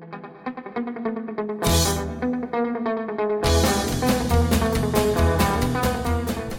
Thank you.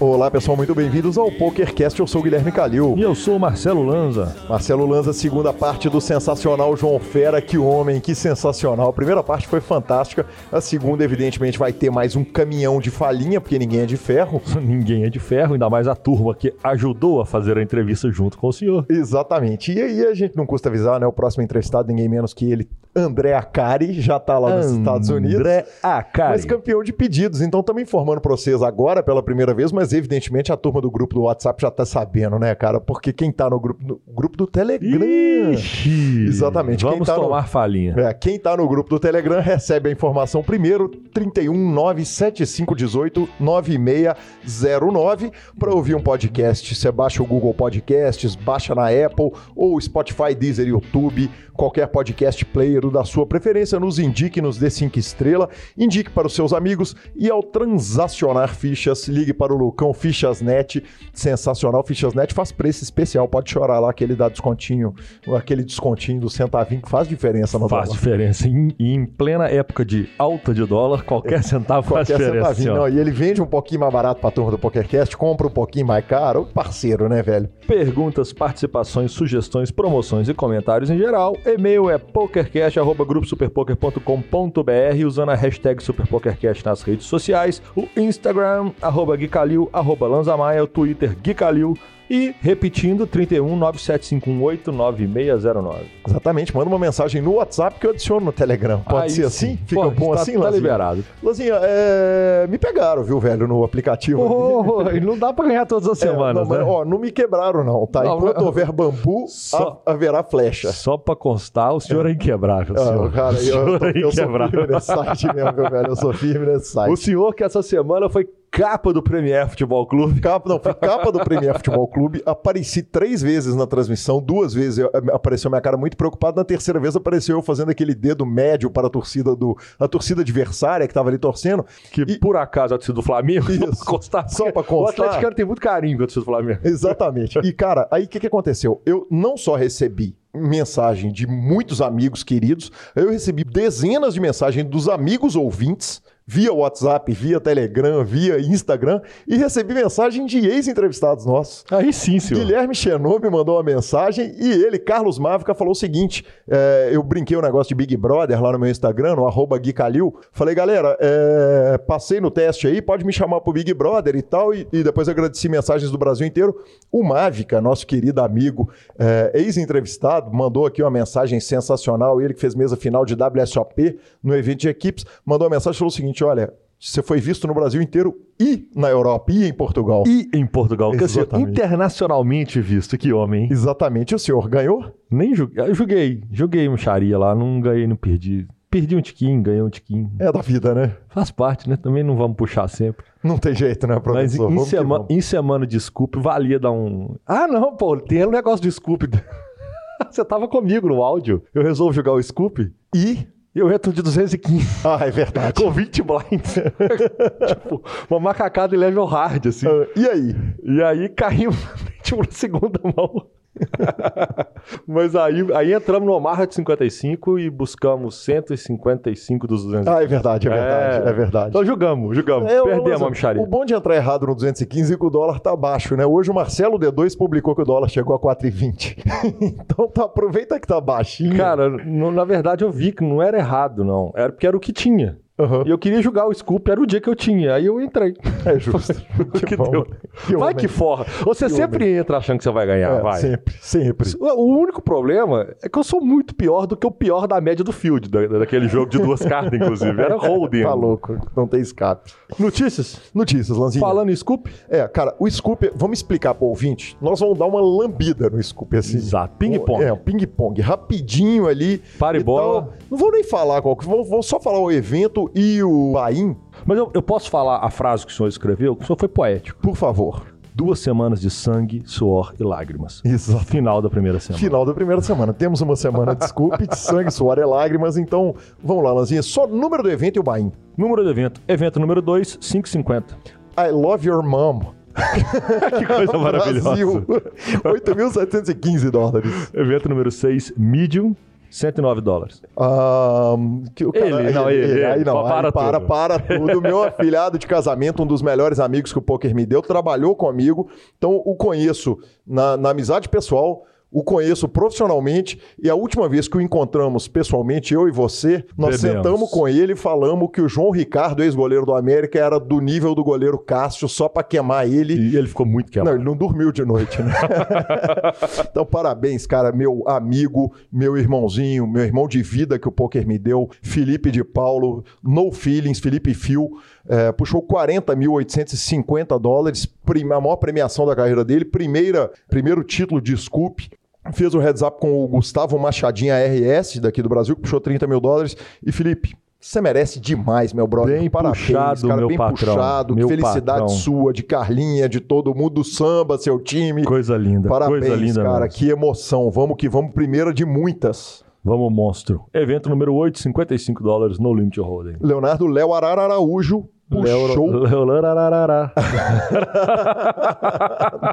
Olá pessoal, muito bem-vindos ao PokerCast. Eu sou o Guilherme Calil. E eu sou o Marcelo Lanza. Marcelo Lanza, segunda parte do sensacional João Fera. Que homem, que sensacional. A primeira parte foi fantástica. A segunda, evidentemente, vai ter mais um caminhão de falinha, porque ninguém é de ferro. ninguém é de ferro, ainda mais a turma que ajudou a fazer a entrevista junto com o senhor. Exatamente. E aí a gente não custa avisar, né? O próximo entrevistado, ninguém menos que ele, André Acari, já tá lá nos Estados Unidos. André Acari. Mas campeão de pedidos. Então estamos informando para vocês agora pela primeira vez, mas evidentemente a turma do grupo do WhatsApp já tá sabendo, né, cara? Porque quem tá no grupo, no grupo do Telegram. Ixi, Exatamente. Vamos quem tá tomar no, falinha. é, quem tá no grupo do Telegram recebe a informação primeiro, 31 97518 9609. Para ouvir um podcast, você baixa o Google Podcasts, baixa na Apple ou Spotify, Deezer, YouTube, qualquer podcast player da sua preferência, nos indique, nos dê cinco estrelas, indique para os seus amigos e ao transacionar fichas, ligue para o Lucão Fichasnet, sensacional, Fichasnet faz preço especial, pode chorar lá que ele dá descontinho, aquele descontinho do centavinho que faz diferença no Faz dólar. diferença. E em, em plena época de alta de dólar, qualquer centavo faz Qualquer diferença. centavinho, não, e ele vende um pouquinho mais barato para a turma do PokerCast, compra um pouquinho mais caro, parceiro, né, velho? Perguntas, participações, sugestões, promoções e comentários em geral. E-mail é pokercast.gruposuperpoker.com.br usando a hashtag SuperPokerCast nas redes sociais. O Instagram, arroba Guicalil, arroba Lanzamaia, o Twitter Guicalil. E repetindo, 31 9751 9609. Exatamente, manda uma mensagem no WhatsApp que eu adiciono no Telegram. Pode Aí ser sim. assim? Fica Pode, bom tá- assim, tá Lanzinha? liberado. Lanzinha, é, me pegaram, viu, velho, no aplicativo. Oh, e não dá pra ganhar todas as É, semanas, não, né? ó, não me quebraram, não, tá? Não, Enquanto não. houver bambu, Só- ha- haverá flecha. Só pra constar, o senhor é inquebrável, Ah, senhor. cara, o eu, senhor eu, tô- é eu sou firme nesse site mesmo, meu velho. Eu sou firme nesse O site. senhor que essa semana foi capa do Premier Futebol Clube. Capa, não, fui capa do Premier Futebol Clube. Apareci três vezes na transmissão, duas vezes eu- apareceu minha cara muito preocupada. Na terceira vez apareceu eu fazendo aquele dedo médio para a torcida do a torcida adversária que tava ali torcendo. Que E- por acaso é a torcida do Flamengo. Isso. Constar, Só pra O constar. atleticano tem muito carinho com a torcida do Flamengo. Exatamente. E, cara, aí o que, que aconteceu? Eu não só recebi mensagem de muitos amigos queridos, eu recebi dezenas de mensagens dos amigos ouvintes, via WhatsApp, via Telegram, via Instagram, e recebi mensagem de ex-entrevistados nossos. Aí sim, senhor. Guilherme Xenô me mandou uma mensagem e ele, Carlos Mávica, falou o seguinte: é, eu brinquei o negócio de Big Brother lá no meu Instagram, no arroba Gui Calil. Falei, galera, é, passei no teste aí, pode me chamar pro Big Brother e tal. E, e depois agradeci mensagens do Brasil inteiro. O Mávica, nosso querido amigo, é, ex-entrevistado, mandou aqui uma mensagem sensacional. Ele que fez mesa final de WSOP no evento de equipes, mandou uma mensagem e falou o seguinte: olha. Você foi visto no Brasil inteiro e na Europa e em Portugal. E em Portugal, quer dizer, internacionalmente visto, que homem, hein? Exatamente. O senhor ganhou? Nem joguei. Eu joguei, joguei mexaria lá, não ganhei, não perdi. Perdi um tiquinho, ganhei um tiquinho. É da vida, né? Faz parte, né? Também não vamos puxar sempre. Não tem jeito, né, Mas professor? em, Vamos que sema- vamos. em semana de Scoop, valia dar um. Ah, não, pô, tem um negócio de Scoop. Você tava comigo no áudio. Eu resolvo jogar o Scoop E? E eu entro de 215 Ah, é verdade. com 20 blinds. tipo, uma macacada em level hard, assim. Ah, e aí? E aí caímos tipo, na segunda mão. Mas aí, aí entramos no Omaha de 55 e buscamos 155 dos 200. Ah, é verdade, é verdade, é, verdade. Então jogamos, jogamos. É, Perdemos a micharia. O bom de entrar errado no 215 é que o dólar tá baixo, né? Hoje o Marcelo D2 publicou que o dólar chegou a 4,20. então tá, aproveita que tá baixinho. Cara, no- na verdade eu vi que não era errado, não. Era porque era o que tinha. Aham. E eu queria jogar o Scoop, era o dia que eu tinha. Aí eu entrei. É justo. que bom. deu. Que vai homem. que forra. Você sempre entra achando que você vai ganhar, É, vai. Sempre, sempre. O único problema é que eu sou muito pior do que o pior da média do field, da- daquele jogo de duas cartas, inclusive. Era holding. Tá louco, não tem escape. Notícias? Notícias, Lanzinha. Falando em Scoop? É, cara, o Scoop, vamos explicar pro ouvinte. Nós vamos dar uma lambida no Scoop, assim. Exato, ping-pong. É, um ping-pong, rapidinho ali. Para e e bola. tal. Não vou nem falar qual que, vou, vou só falar o evento e o Bahia, Mas eu, eu posso falar a frase que o senhor escreveu? O senhor foi poético. por favor. Duas semanas de sangue, suor e lágrimas. Exato. Final da primeira semana. Final da primeira semana. Temos uma semana de Scoop, de sangue, suor e lágrimas. Então, vamos lá, Lanzinha. Só número do evento e o Bahia. Número do evento. Evento número 2, 5,50. I love your mom. que coisa maravilhosa. Brasil. 8.715 dólares. Evento número 6, medium. 109 dólares. Ah, que o cara- Ele, não, ele, aí ele. não, Para aí para, tudo. para tudo. Meu afilhado de casamento, um dos melhores amigos que o poker me deu, trabalhou comigo, então o conheço na, na amizade pessoal. O conheço profissionalmente e a última vez que o encontramos pessoalmente, eu e você, nós Bebemos. sentamos com ele e falamos que o João Ricardo, ex-goleiro do América, era do nível do goleiro Cássio só para queimar ele. E ele ficou muito Não, queimado. ele não dormiu de noite, né? então, parabéns, cara. Meu amigo, meu irmãozinho, meu irmão de vida que o poker me deu, Felipe de Paulo, No Feelings, Felipe Fio, eh, puxou 40.850 dólares, a maior premiação da carreira dele, primeira, primeiro título de Scoop. Fez o heads up com o Gustavo Machadinha RS, daqui do Brasil, que puxou 30 mil dólares. E Felipe, você merece demais, meu brother. Bem Parabéns, puxado, cara, meu bem patrão. puxado. Meu Felicidade patrão. sua, de Carlinha, de todo mundo, do samba, seu time. Coisa linda. Parabéns, coisa linda cara. mesmo. Que emoção. Vamos que vamos, primeira de muitas. Vamos, monstro. Evento número 8, 55 dólares no Limit Holding. Leonardo Léo Arara Araújo puxou.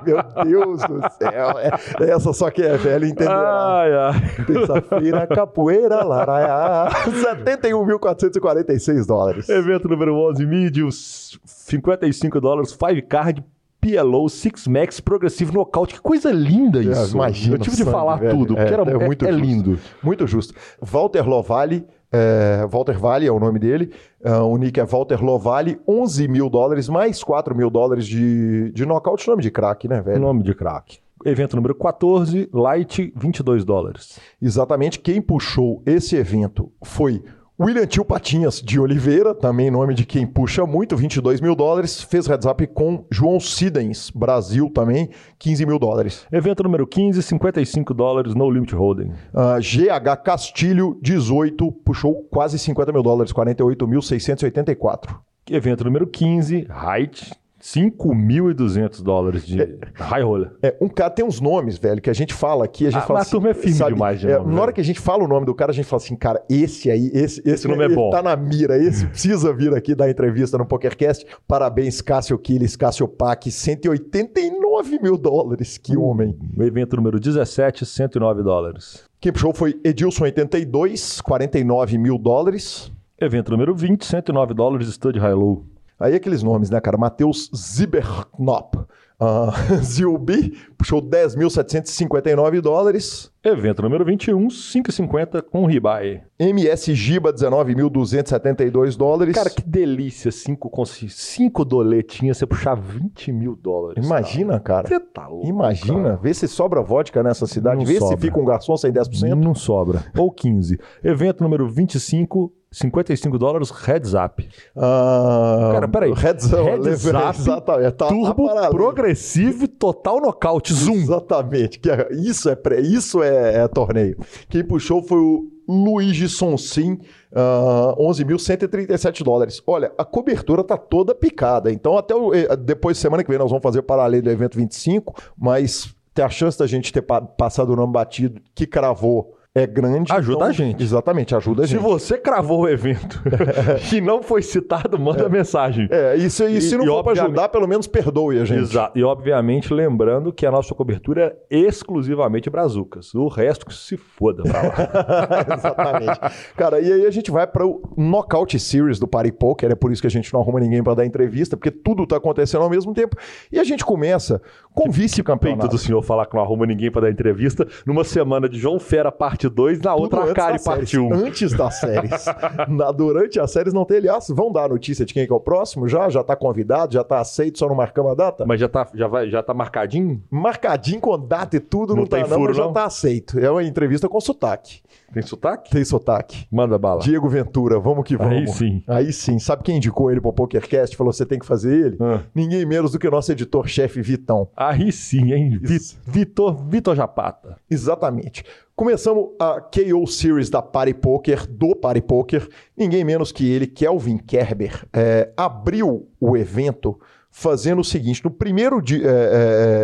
Meu Deus do céu. É- essa só que é velho entenderá. Ai, ai. Terça-feira, capoeira, laraiá. 71.446 dólares. Evento número 11, Medium, 55 dólares, 5 card, PLO, Six Max, progressivo nocaute. Que coisa linda isso. imagina Eu tive de falar velho. tudo, É, porque era, é é, muito é justo. lindo. Muito justo. Walter Lovalle, é, Walter Vale é o nome dele. é, o nick é Walter Lovalle, 11 mil dólares, mais 4 mil dólares de, de nocaute. Nome de craque, né, velho? Nome de craque. Evento número 14, Light, 22 dólares. Exatamente quem puxou esse evento foi William Tio Patinhas de Oliveira, também nome de quem puxa muito, 22 mil dólares. Fez heads up com João Sidens, Brasil também, 15 mil dólares. Evento número 15, 55 dólares, No Limit Holding. Ah, GH Castilho, 18, puxou quase 50 mil dólares, 48.684. Evento número 15, Height, 5.200 dólares de high roller. É, um cara tem uns nomes, velho, que a gente fala aqui, a gente Ah, fala mas a turma é firme demais de é, nome, Na hora velho. que a gente fala o nome do cara, a gente fala assim, cara, esse aí, esse, esse, nome é bom. tá na mira, esse precisa vir aqui dar entrevista no PokerCast. Parabéns, Cássio Quiles, Cássio Pac, 189 mil dólares, que Uh. homem. O evento número 17, 109 dólares. Quem puxou foi Edilson 82, 49 mil dólares. Evento número 20, 109 dólares, Stud High Low. Aí aqueles nomes, né, cara? Matheus Zibernop. Uh, Zilbi puxou 10.759 dólares. Evento número 21, 5,50 com Ribai. MS Giba, 19.272 dólares. Cara, que delícia, 5 cinco doletinhas, você puxar 20 mil dólares. Imagina, cara. Você tá louco. Imagina, cara. vê se sobra vodka nessa cidade, Não vê sobra. se fica um garçom sem 10%. Não sobra. Ou 15. Evento número 25, 55 dólares, Heads Up. Ah, Cara, peraí. Heads, Heads up, exatamente. Tá, Turbo, tá para ali. progressivo, total nocaute, zoom. Exatamente. Que é- isso é, pré, isso é, é torneio. Quem puxou foi o Luigi Sonsin, ah, 11.137 dólares. Olha, a cobertura tá toda picada. Então, até o- eh, depois, semana que vem, nós vamos fazer o paralelo do evento 25, mas tem a chance da gente ter pa- passado o nome batido que cravou é grande. Ajuda então- a gente. Exatamente, ajuda a Se gente. você cravou o evento e não foi citado, manda mensagem. É, isso, e, E- se não e for para obviamente- ajudar, pelo menos perdoe a gente. Exato. E obviamente lembrando que a nossa cobertura é exclusivamente brazucas. O resto que se foda pra lá. Exatamente. Cara, e aí a gente vai para o Knockout Series do Party Poker, é por isso que a gente não arruma ninguém para dar entrevista, porque tudo tá acontecendo ao mesmo tempo. E a gente começa com Peito vice-campeonato. do senhor falar que não arruma ninguém pra dar entrevista numa semana de João Fera parte 2, na Tudo outra Acari parte 1. Antes das séries. Na- durante as séries não tem. Aliás, vão dar a notícia de quem que é o próximo já? Já tá convidado, já tá aceito, só não marcamos a data? Mas já tá, já, vai, já tá marcadinho? Marcadinho com data e tudo, não, Não tá tem não, furo, já não? tá aceito. É uma entrevista com sotaque. Tem sotaque? Tem sotaque. Manda bala. Diego Ventura, vamos que vamos. Aí sim. Aí sim. Sabe quem indicou ele pro PokerCast? Falou, você tem que fazer ele? Ah. Ninguém menos do que o nosso editor-chefe Vitão. Aí sim, hein? Isso. Vitor, Vitor Japata. Exatamente. Começamos a KO Series da Party Poker, do Party Poker. Ninguém menos que ele, Kelvin Kerber, é, abriu o evento fazendo o seguinte: no primeiro di- é,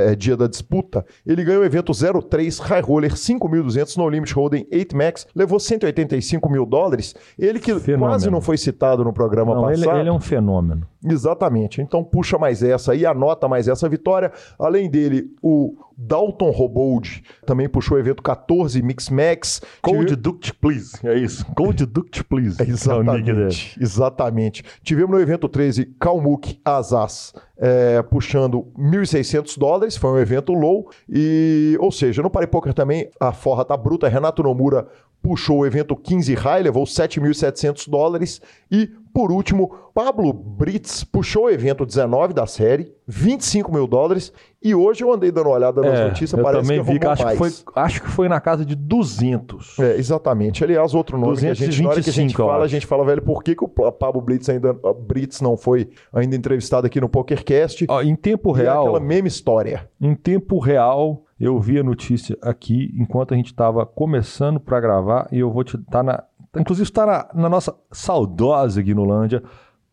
é, é, dia da disputa, ele ganhou o evento 03 High Roller 5.200 no Limit Holding 8 Max, levou 185 mil dólares. Ele que Fenômeno. quase não foi citado no programa Não, ele, passado. ele é um fenômeno. Exatamente. Então puxa mais essa e anota mais essa vitória. Além dele, o Dalton Robold também puxou o evento 14 Mix Max. Code Duct, please. É isso. Code Duct, please. É exatamente. exatamente. Tivemos no evento 13 Kalmuk Azaz é, puxando 1.600 dólares, foi um evento low. E, ou seja, no Party Poker também a forra tá bruta. Renato Nomura puxou o evento 15 High, levou 7.700 dólares. E, por último, Pablo Brits puxou o evento 19 da série, 25 mil dólares. E hoje eu andei dando uma olhada nas É, notícias, parece também que vi que acho que, mais. foi, acho que foi na casa de 200. É, exatamente. Aliás, outro nome que a gente, que a gente 225, fala, a gente fala, velho, por que, que o Pa- Pablo Blitz ainda a Brits não foi ainda entrevistado aqui no PokerCast? Ó, em tempo E é real, aquela mesma história. em tempo real, eu vi a notícia aqui enquanto a gente estava começando para gravar e eu vou te tá na, inclusive está na, na nossa saudosa Guinolândia.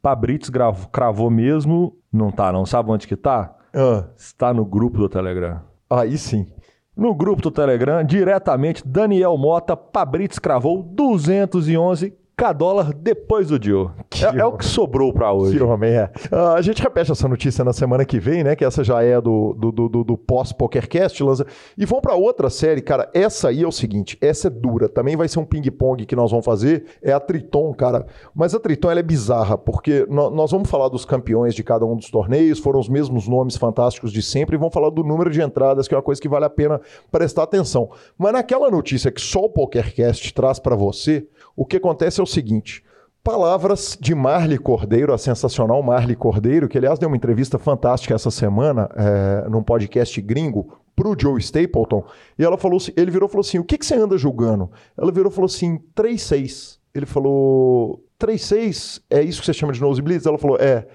Pabrits gravo- cravou mesmo, não tá não, sabe onde que tá? Ah, Está no grupo do Telegram. aí sim. No grupo do Telegram, diretamente, Daniel Mota, Pabrits cravou 211 k dólar depois do Dio. É, é o que sobrou para hoje. Que homem é. Ah, a gente repete essa notícia na semana que vem, né? Que essa já é do, do, do, do- pós-PokerCast, Lanza. E vamos para outra série, cara. Essa aí é o seguinte: essa é dura. Também vai ser um ping-pong que nós vamos fazer. É a Triton, cara. Mas a Triton ela é bizarra, porque nó- nós vamos falar dos campeões de cada um dos torneios, foram os mesmos nomes fantásticos de sempre, e vamos falar do número de entradas, que é uma coisa que vale a pena prestar atenção. Mas naquela notícia que só o PokerCast traz para você, o que acontece é o seguinte. Palavras de Marley Cordeiro, a sensacional Marley Cordeiro, que aliás deu uma entrevista fantástica essa semana é, num podcast gringo pro Joe Stapleton, e ela falou, ele virou e falou assim: "O que que você anda julgando?" Ela virou e falou assim: "3-6". Ele falou: "3-6 é isso que você chama de nosebleeds?" Ela falou: "É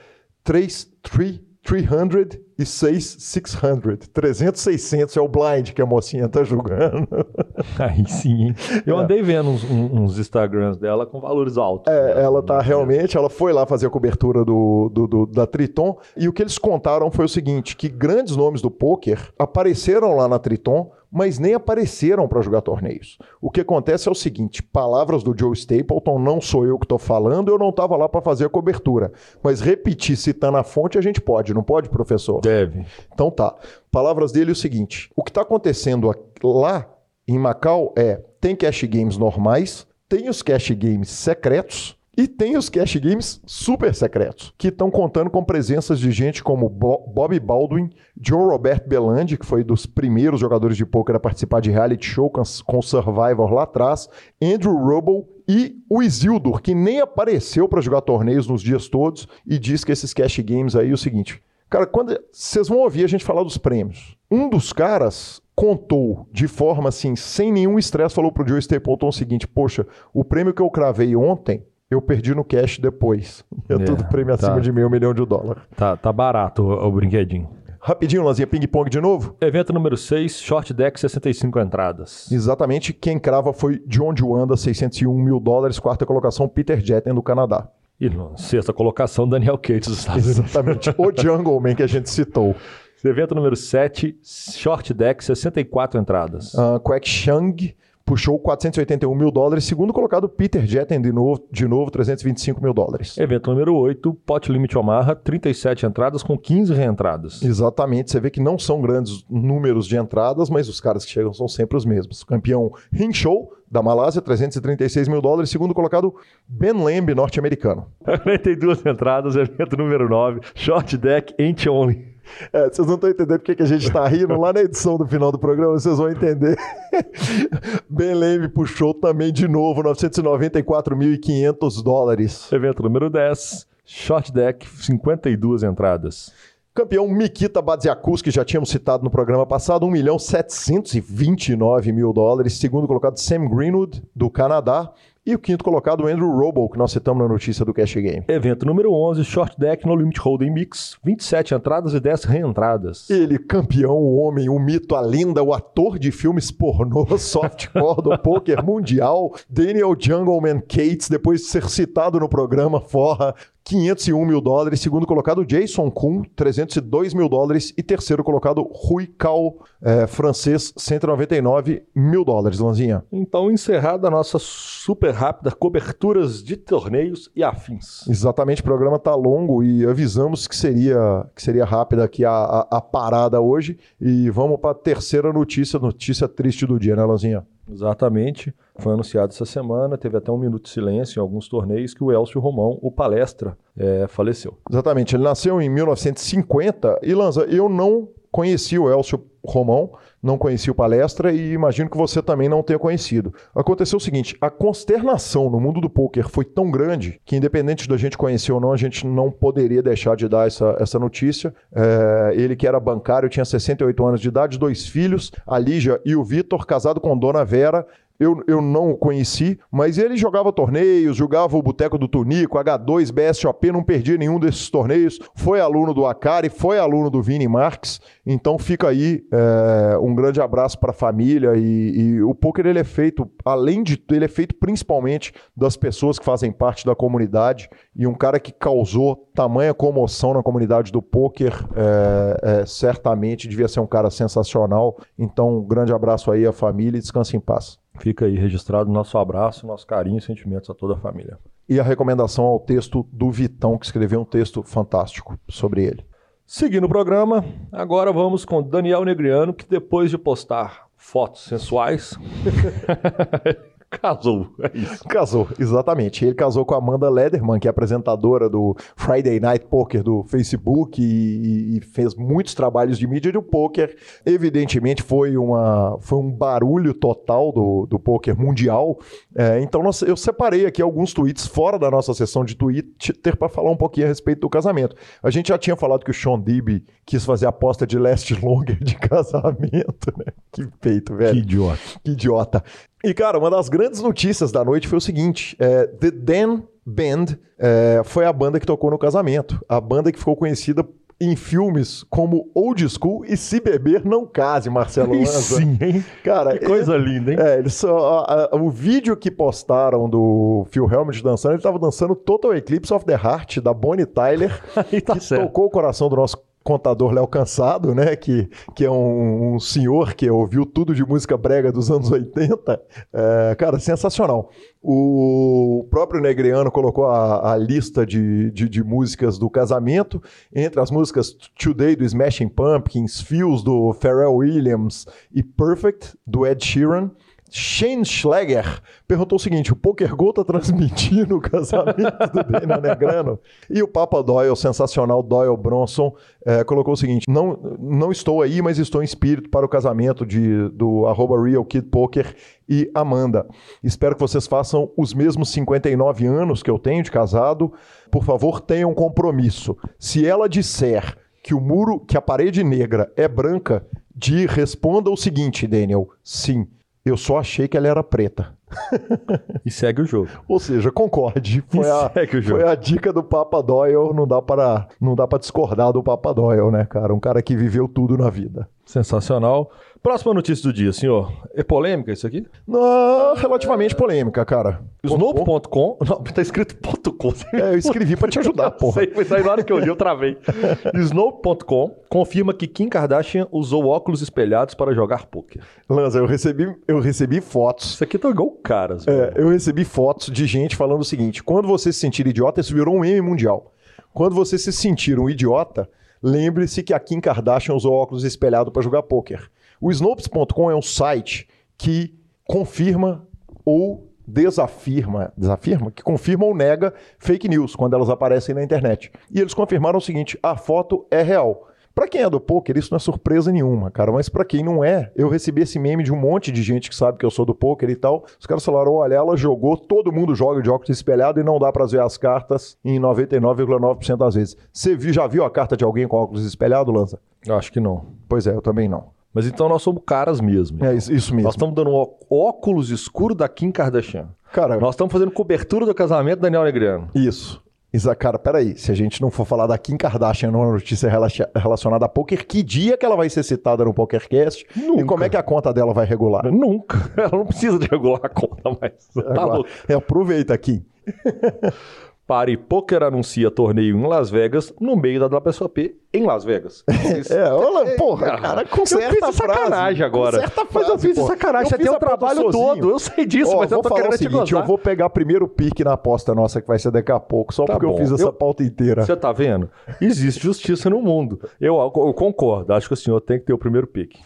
3 3 300 e 6 600. 300 600 é o blind que a mocinha tá julgando. Aí sim, hein? Eu É. andei vendo uns, uns Instagrams dela com valores altos. É, ela tá realmente, ela foi lá fazer a cobertura do, do- do- da Triton e o que eles contaram foi o seguinte, que grandes nomes do poker apareceram lá na Triton, mas nem apareceram para jogar torneios. O que acontece é o seguinte, palavras do Joe Stapleton, não sou eu que tô falando, eu não tava lá para fazer a cobertura, mas repetir citando a fonte a gente pode, não pode, professor? Deve. Então tá. Palavras dele é o seguinte: o que está acontecendo lá em Macau é tem cash games normais, tem os cash games secretos e tem os cash games super secretos, que estão contando com presenças de gente como Bo Bobby Baldwin, John Robert Belandi, que foi dos primeiros jogadores de poker a participar de reality show com Survivor lá atrás, Andrew Rubble e o Isildur, que nem apareceu para jogar torneios nos dias todos e diz que esses cash games aí é o seguinte: Cara, quando vocês vão ouvir a gente falar dos prêmios, um dos caras contou de forma assim, sem nenhum estresse, falou pro Joe Stapleton o seguinte: Poxa, o prêmio que eu cravei ontem, eu perdi no cash depois. É, É, tudo prêmio tá. acima de meio milhão de dólar. Tá, tá barato o, o brinquedinho. Rapidinho, Lanzinha, ping-pong de novo? Evento número 6, short deck, 65 entradas. Exatamente, quem crava foi John Juanda, 601 mil dólares, quarta colocação, Peter Jetten do Canadá. E na sexta colocação, Daniel Cates dos Estados Unidos. Exatamente, o Jungleman que a gente citou. Evento número 7, short deck, 64 entradas. Uh, Quack Chang puxou 481 mil dólares. Segundo colocado, Peter Jetten de novo, de novo 325 mil dólares. Evento número 8, Pot Limit Omaha, 37 entradas com 15 reentradas. Exatamente, você vê que não são grandes números de entradas, mas os caras que chegam são sempre os mesmos. Campeão Hinshou, da Malásia, 336 mil dólares. Segundo colocado, Ben Lamb, norte-americano. 42 entradas, evento número 9, short deck, ain't only. É, vocês não estão entendendo porque que a gente está rindo. Lá na edição do final do programa vocês vão entender. ben Lamb puxou também de novo 994.500 dólares. Evento número 10, short deck, 52 entradas. Campeão Mikita Badziakus, que já tínhamos citado no programa passado, 1 milhão 729 mil dólares. Segundo colocado, Sam Greenwood, do Canadá. E o quinto colocado, Andrew Robo, que nós citamos na notícia do Cash Game. Evento número 11, short deck, no limit holding mix, 27 entradas e 10 reentradas. Ele, campeão, o homem, o mito, a lenda, o ator de filmes pornô, softcore do poker mundial, Daniel Jungleman Cates, depois de ser citado no programa Forra, 501 mil dólares. Segundo colocado, Jason Kuhn, 302 mil dólares. E terceiro colocado, Rui Cal, é, francês, 199 mil dólares, Lanzinha. Então, encerrada a nossa super rápida coberturas de torneios e afins. Exatamente, o programa tá longo e avisamos que seria, que seria rápida aqui a, a, a parada hoje. E vamos para a terceira notícia, notícia triste do dia, né, Lanzinha? Exatamente. Foi anunciado essa semana, teve até um minuto de silêncio em alguns torneios, que o Elcio Romão, o palestra, é, faleceu. Exatamente. Ele nasceu em 1950 e, Lanza, eu não conheci o Elcio Romão, não conheci o palestra e imagino que você também não tenha conhecido. Aconteceu o seguinte: a consternação no mundo do poker foi tão grande que, independente da gente conhecer ou não, a gente não poderia deixar de dar essa, essa notícia. É, ele, que era bancário, tinha 68 anos de idade, dois filhos, a Lígia e o Vitor, casado com Dona Vera, eu, eu não o conheci, mas ele jogava torneios, jogava o Boteco do Tunico, H2, BSOP, não perdia nenhum desses torneios. Foi aluno do Acari, foi aluno do Vini Marques. Então fica aí é, um grande abraço para a família. E, e, o poker ele é feito, além de ele é feito principalmente das pessoas que fazem parte da comunidade. E um cara que causou tamanha comoção na comunidade do poker, é, é, certamente devia ser um cara sensacional. Então, um grande abraço aí à família e descanse em paz. Fica aí registrado nosso abraço, nosso carinho e sentimentos a toda a família. E a recomendação ao texto do Vitão, que escreveu um texto fantástico sobre ele. Seguindo o programa, agora vamos com Daniel Negriano, que depois de postar fotos sensuais, Casou, é isso. Casou, exatamente. Ele casou com a Amanda Lederman, que é apresentadora do Friday Night Poker do Facebook e, e fez muitos trabalhos de mídia do poker. Evidentemente foi, uma, foi um barulho total do, do poker mundial. É, então nós, eu separei aqui alguns tweets fora da nossa sessão de Twitter para falar um pouquinho a respeito do casamento. A gente já tinha falado que o Sean Dibby quis fazer aposta de last longer de casamento, né? Que peito, velho. Que idiota. Que idiota. E, cara, uma das grandes notícias da noite foi o seguinte: é, The Dan Band é, foi a banda que tocou no casamento. A banda que ficou conhecida em filmes como Old School e Se Beber Não Case, Marcelo Lanza. Sim, hein? Cara, que coisa ele, linda, hein? É, ele só, a, a, o vídeo que postaram do Phil Helmut dançando, ele estava dançando Total Eclipse of the Heart, da Bonnie Tyler, tá que certo. tocou o coração do nosso contador Léo Cansado, né? Que, que é um, um, senhor que ouviu tudo de música brega dos anos 80. É, cara, sensacional. O próprio Negreano colocou a, a lista de, de, de, músicas do casamento, entre as músicas Today do Smashing Pumpkins, Feels do Pharrell Williams e Perfect do Ed Sheeran. Shane Schleger perguntou o seguinte: o Poker Go tá transmitindo o casamento do Daniel Negrano? E o Papa Doyle, sensacional Doyle Bronson, é, colocou o seguinte: não, não estou aí, mas estou em espírito para o casamento de, do arroba Real Kid Poker e Amanda. Espero que vocês façam os mesmos 59 anos que eu tenho de casado. Por favor, tenham compromisso. Se ela disser que o muro, que a parede negra é branca, de responda o seguinte, Daniel: sim. Eu só achei que ela era preta. e segue o jogo. Ou seja, concorde. Foi, a, foi a dica do Papa Doyle. Não dá para não dá para discordar do Papa Doyle, né, cara? Um cara que viveu tudo na vida. Sensacional. Próxima notícia do dia, senhor. É polêmica isso aqui? Não, relativamente polêmica, cara. Snoop.com? Não, tá escrito .com. É, eu escrevi pra te ajudar, porra. Sei, foi sair na hora que eu li, eu travei. Snoop.com confirma que Kim Kardashian usou óculos espelhados para jogar poker. Lanza, eu recebi, eu recebi fotos. Isso aqui tá igual caras. É, eu recebi fotos de gente falando o seguinte: quando você se sentir idiota, isso virou um meme mundial. Quando você se sentir um idiota, lembre-se que a Kim Kardashian usou óculos espelhados para jogar poker. O Snopes.com é um site que confirma ou desafirma, desafirma, que confirma ou nega fake news quando elas aparecem na internet. E eles confirmaram o seguinte: a foto é real. Para quem é do poker, isso não é surpresa nenhuma, cara. Mas para quem não é, eu recebi esse meme de um monte de gente que sabe que eu sou do poker e tal. Os caras falaram: olha, ela jogou, todo mundo joga de óculos espelhado e não dá para ver as cartas em 99,9% das vezes. Você já viu a carta de alguém com óculos espelhado, Lanza? Acho que não. Pois é, eu também não. Mas então nós somos caras mesmo. É isso, isso mesmo. Nós estamos dando um óculos escuro da Kim Kardashian. Cara, nós estamos fazendo cobertura do casamento do Daniel Negreano. Isso. Isa, cara, peraí. Se a gente não for falar da Kim Kardashian numa notícia relacionada a poker, que dia que ela vai ser citada no PokerCast? Nunca. E como é que a conta dela vai regular? Nunca. Ela não precisa de regular a conta mais. Tá Agora, é, aproveita aqui. Pare Poker anuncia torneio em Las Vegas no meio da WSOP em Las Vegas. É, olha, porra, cara, conserta eu fiz frase. sacanagem agora. A mas eu frase, fiz de pô. sacanagem. Eu Você fiz tem o trabalho sozinho. todo. Eu sei disso, Ó, mas eu vou tô falar querendo o te seguinte, gozar. eu vou pegar primeiro pique na aposta nossa que vai ser daqui a pouco, só Tá porque bom. eu fiz essa Eu- pauta inteira. Você tá vendo? Existe justiça no mundo. Eu, eu concordo. Acho que o senhor tem que ter o primeiro pique.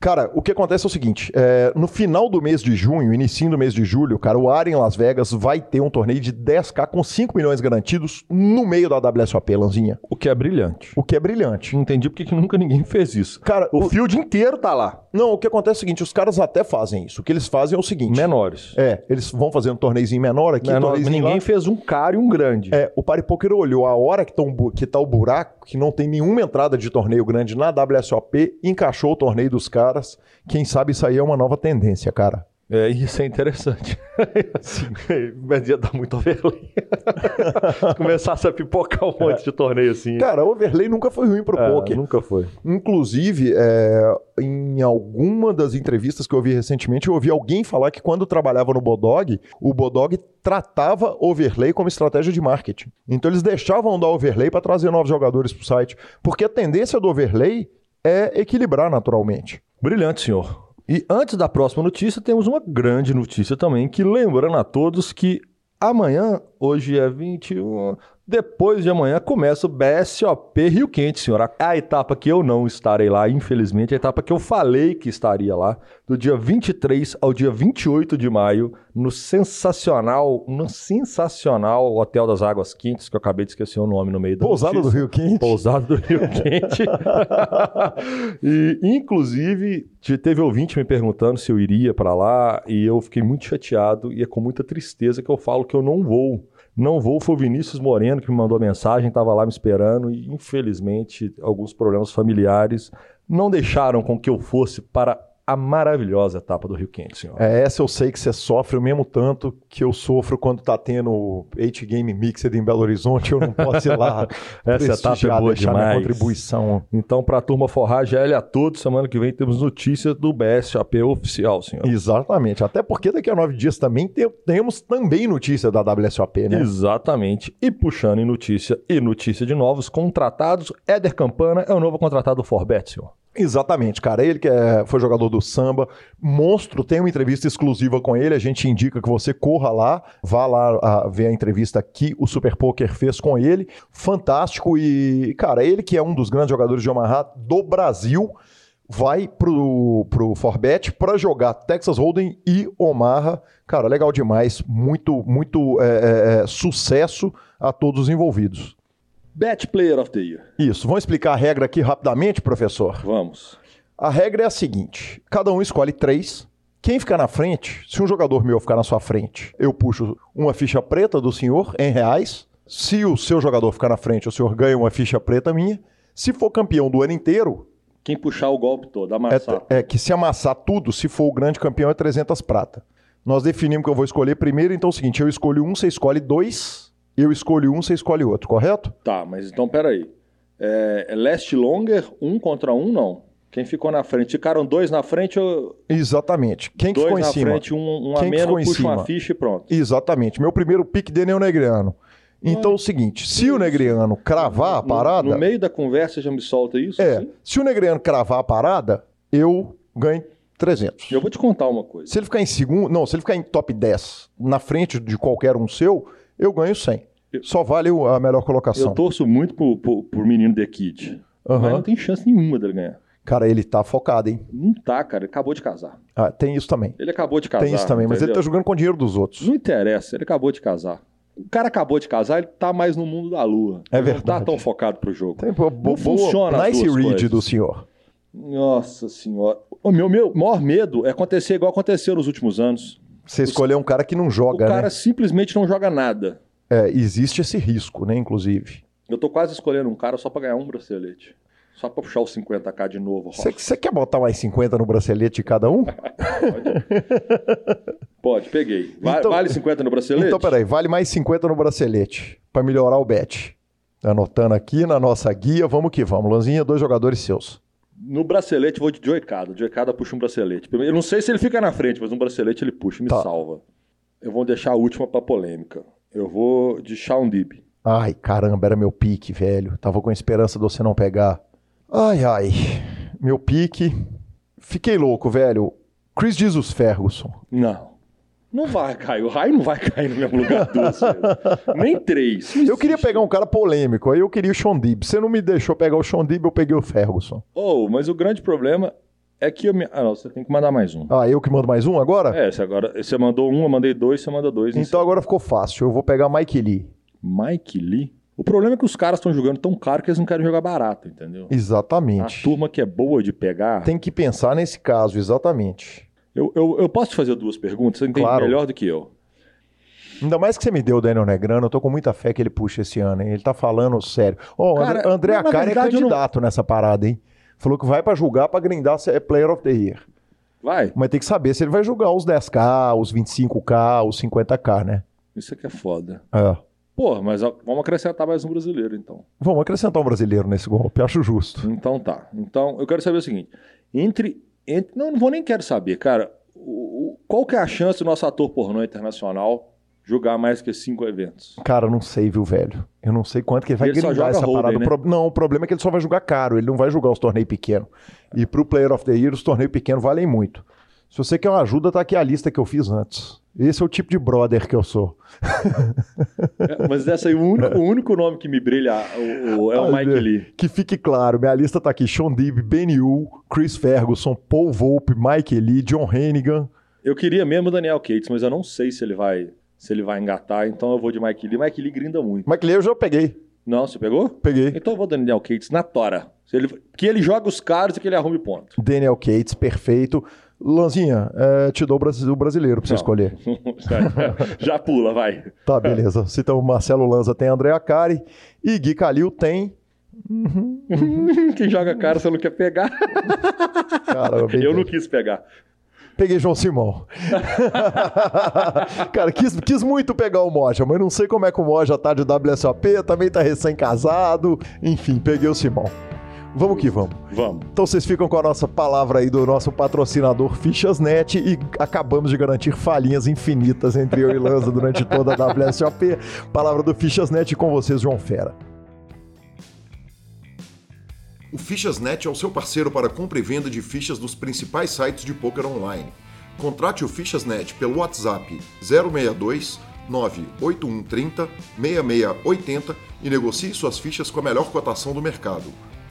Cara, o que acontece é o seguinte: é, no final do mês de junho, início do mês de julho, cara, o ARA em Las Vegas vai ter um torneio de 10k com 5 milhões garantidos no meio da WSOP, Lanzinha. O que é brilhante. O que é brilhante. Não entendi porque que nunca ninguém fez isso. Cara, O o- field inteiro tá lá. não, o que acontece é o seguinte: os caras até fazem isso. O que eles fazem é o seguinte: Menores. é, eles vão fazer um torneizinho menor aqui, Menor, torneizinho ninguém lá. fez um caro e um grande. É, o Party Poker olhou a hora que, tão que tá o buraco, que não tem nenhuma entrada de torneio grande na WSOP, encaixou o torneio dos caras. Quem sabe isso aí é uma nova tendência, cara. É, isso é interessante. Assim, mas ia dar muito overlay. Se começasse a pipocar um monte de torneio assim. Cara, overlay nunca foi ruim pro é, poker. Nunca foi. Inclusive, é, em alguma das entrevistas que eu vi recentemente, eu ouvi alguém falar que quando trabalhava no Bodog, o Bodog tratava overlay como estratégia de marketing. Então eles deixavam dar overlay para trazer novos jogadores pro site. Porque a tendência do overlay é equilibrar naturalmente. Brilhante, senhor. E antes da próxima notícia, temos uma grande notícia também, que lembrando a todos que amanhã, hoje é 21, depois de amanhã, começa o BSOP Rio Quente, senhor. A- etapa que eu não estarei lá, infelizmente, a etapa que eu falei que estaria lá, do dia 23 ao dia 28 de maio, no sensacional, no sensacional Hotel das Águas Quentes, que eu acabei de esquecer o nome no meio da Pousada do notícia. Rio Quente. Pousada do Rio Quente. e, inclusive, te- teve ouvinte me perguntando se eu iria para lá e eu fiquei muito chateado e é com muita tristeza que eu falo que eu não vou. Não vou, foi o Vinícius Moreno que me mandou mensagem, estava lá me esperando e, infelizmente, alguns problemas familiares não deixaram com que eu fosse para a maravilhosa etapa do Rio Quente, senhor. É, essa eu sei que você sofre o mesmo tanto que eu sofro quando tá tendo o 8 Game Mixed em Belo Horizonte, eu não posso ir lá Essa etapa é boa demais. contribuição. Então, para a turma forrar GL a todos, semana que vem temos notícias do BSAP oficial, senhor. Exatamente, até porque daqui a nove dias também te- temos também notícia da WSOP, né? Exatamente. E puxando em notícia e notícia de novos contratados, Éder Campana é o novo contratado do Forbet, senhor. Exatamente, cara. Ele que é- foi jogador do samba, monstro, tem uma entrevista exclusiva com ele. A gente indica que você corra lá, vá lá ah, ver a entrevista que o Super Poker fez com ele. Fantástico. E, cara, ele que é um dos grandes jogadores de Omaha do Brasil, vai pro, pro Forbet para jogar Texas Hold'em e Omaha. Cara, legal demais. Muito, muito é, é, é, sucesso a todos os envolvidos. Bet Player of the Year. Isso. Vamos explicar a regra aqui rapidamente, professor? Vamos. A regra é a seguinte: cada um escolhe três. Quem ficar na frente, se um jogador meu ficar na sua frente, eu puxo uma ficha preta do senhor em reais. Se o seu jogador ficar na frente, o senhor ganha uma ficha preta minha. Se for campeão do ano inteiro, Quem puxar o golpe todo, é, amassar. é que se amassar tudo, se for o grande campeão, é 300 prata. Nós definimos que eu vou escolher primeiro, então é o seguinte: eu escolho um, você escolhe dois. Eu escolho um, você escolhe outro, correto? Tá, mas então peraí. É, é last longer, um contra um, não. Quem ficou na frente? Ficaram dois na frente, eu- Exatamente. Quem que dois ficou em na cima? frente, um, um a Quem em menos, puxa uma ficha e pronto. Exatamente. Meu primeiro pique dele é o Negriano. Então é o seguinte: se o Negriano cravar a No- parada. No, meio da conversa já me solta isso? É, assim? se o Negriano cravar a parada, eu ganho 300. Eu vou te contar uma coisa. Se ele ficar em segundo, não, se ele ficar em top 10, na frente de qualquer um seu, eu ganho 100. Só vale a melhor Eu colocação. torço muito pro, pro, pro menino The Kid. Aham. Mas não tem chance nenhuma dele ganhar. Cara, ele tá focado, hein? Não tá, cara. Ele acabou de casar. Ah, tem isso também. Ele acabou de casar. tem isso também, mas ele entendeu? tá jogando com o dinheiro dos outros. Não interessa, ele acabou de casar. O cara acabou de casar, ele tá mais no mundo da lua. É ele Não verdade. tá tão focado pro jogo. Tem bo- funciona as Nice read coisas. do senhor. Nossa senhora. O meu, meu maior medo é acontecer igual aconteceu nos últimos anos. Você escolher um cara que não O joga, cara né? simplesmente não joga nada. É, existe esse risco, né, inclusive. Eu tô quase escolhendo um cara só pra ganhar um bracelete. Só pra puxar os 50k de novo. Você quer botar mais 50 no bracelete de cada um? Pode, peguei. Va- Então- vale 50 no bracelete? Então, peraí, vale mais 50 no bracelete pra melhorar o bet. Anotando aqui na nossa guia, vamos que vamos. Lanzinha, dois jogadores seus. No bracelete vou de joicada. Joicada puxa um bracelete. Eu não sei se ele fica na frente, mas um bracelete ele puxa e me Tá. salva. Eu vou deixar a última pra polêmica. Eu vou de Shaun Deeb. Ai, caramba, era meu pique, velho. Tava com a esperança de você não pegar. Ai, ai. Meu pique. Fiquei louco, velho. Chris Jesus Ferguson. Não. Não vai cair. O Rai não vai cair no mesmo lugar duas. Nem três. Eu queria pegar um cara polêmico, aí eu queria o Sean Deeb. Você não me deixou pegar o Sean Deeb, eu peguei o Ferguson. Oh, mas o grande problema é que eu me... Ah, não, você tem que mandar mais um. Ah, eu que mando mais um agora? É, você agora você mandou um, eu mandei dois, você manda dois. Então agora ficou fácil. Eu vou pegar Mike Lee. Mike Lee. O problema é que os caras estão jogando tão caro que eles não querem jogar barato, entendeu? A Exatamente. turma que é boa de pegar. Tem que pensar nesse caso, exatamente. Eu, eu, eu posso te fazer duas perguntas? Você entende Claro. melhor do que eu. Ainda mais que você me deu o Daniel Negrano, eu tô com muita fé que ele puxa esse ano, hein? Ele tá falando sério. Ó, o Cara, André, Acari é eu não- candidato nessa parada, hein? Falou que vai pra julgar pra grindar se é Player of the Year. Vai. Mas tem que saber se ele vai julgar os 10k, os 25k, os 50k, né? Isso aqui é foda. É. Pô, mas vamos acrescentar mais um brasileiro, então. Vamos acrescentar um brasileiro nesse golpe, acho justo. Então tá. Então, eu quero saber o seguinte. Entre. Não, não vou nem quero saber, cara. O, qual que é a chance do nosso ator pornô internacional jogar mais que cinco eventos? Cara, eu não sei, viu, velho? Eu não sei quanto que ele vai Ele grindar essa parada. né? Pro- Não, o problema é que ele só vai jogar caro, ele não vai jogar os torneios pequenos. E pro Player of the Year, os torneios pequenos valem muito. Se você quer uma ajuda, tá aqui a lista que eu fiz antes. Esse é o tipo de brother que eu sou. É, mas dessa aí, o único, o único nome que me brilha o- o- é o Mike. Lee. Que fique claro, minha lista tá aqui: Sean Deeb, Benny Yu, Chris Ferguson, Paul Volpe, Mike Lee, John Hennigan. Eu queria mesmo o Daniel Cates, mas eu não sei se ele vai se ele vai engatar, então eu vou de Mike Lee. Mike Lee grinda muito. Mike Lee eu já peguei. Não, você pegou? Peguei. Então eu vou Daniel Cates na tora. Ele, que ele joga os caras e que ele arrume ponto. Daniel Cates, perfeito. Lanzinha, é, te dou o brasi- o brasileiro pra você Não. escolher. Já pula, vai. Tá, beleza. Se então Marcelo Lanza tem André Acari e Gui Calil tem. Quem joga cara você não quer pegar. Cara, bem Eu não feito. quis pegar. Peguei João Simão. Cara, quis, quis muito pegar o Moja, mas não sei como é que o Moja tá de WSOP, também tá recém-casado. Enfim, peguei o Simão. Vamos que vamos. Vamos. Então vocês ficam com a nossa palavra aí do nosso patrocinador Fichasnet e acabamos de garantir falhinhas infinitas entre eu e Lanza durante toda a WSOP. Palavra do Fichasnet com vocês, João Fera. O Fichasnet é o seu parceiro para compra e venda de fichas dos principais sites de poker online. Contrate o Fichasnet pelo WhatsApp 062 98130 6680 e negocie suas fichas com a melhor cotação do mercado.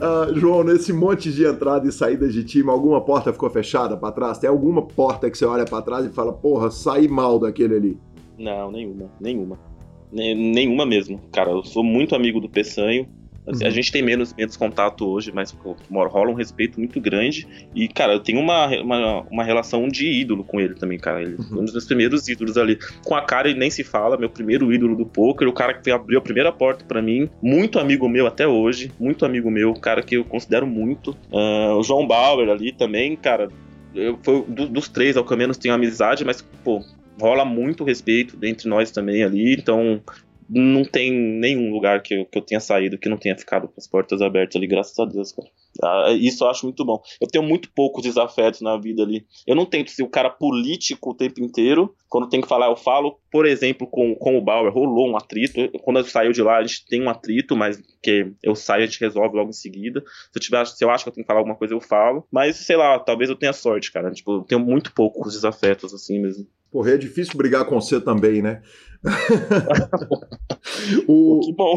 Ah, João, nesse monte de entrada e saída de time, alguma porta ficou fechada pra trás? Tem alguma porta que você olha pra trás e fala, porra, saí mal daquele ali? Não, nenhuma, nenhuma. Ne- nenhuma mesmo. Cara, eu sou muito amigo do Peçanho. Assim, A Uhum. gente tem menos, menos contato hoje, mas rola um respeito muito grande. E, cara, eu tenho uma, uma, uma relação de ídolo com ele também, cara. Ele foi um dos meus primeiros ídolos ali. Com a cara ele nem se fala, meu primeiro ídolo do poker, o cara que abriu a primeira porta pra mim. Muito amigo meu até hoje, muito amigo meu, cara que eu considero muito. Ah, o João Bauer ali também, cara. Eu, foi, do- dos três, ao que menos tenho amizade, mas, pô, rola muito respeito entre nós também ali, então não tem nenhum lugar que eu, que eu tenha saído que não tenha ficado com as portas abertas ali, graças a Deus, cara. Ah, isso eu acho muito bom. Eu tenho muito poucos desafetos na vida ali. Eu não tento ser o cara político o tempo inteiro. Quando tem que falar, eu falo. Por exemplo, com, com o Bauer, rolou um atrito. Quando eu saio de lá, a gente tem um atrito, mas que eu saio, a gente resolve logo em seguida. Se eu, tiver, se eu acho que eu tenho que falar alguma coisa, eu falo. Mas, sei lá, talvez eu tenha sorte, cara. Tipo, eu tenho muito poucos desafetos, assim mesmo. Porra, é difícil brigar com você também, né? O, Que bom.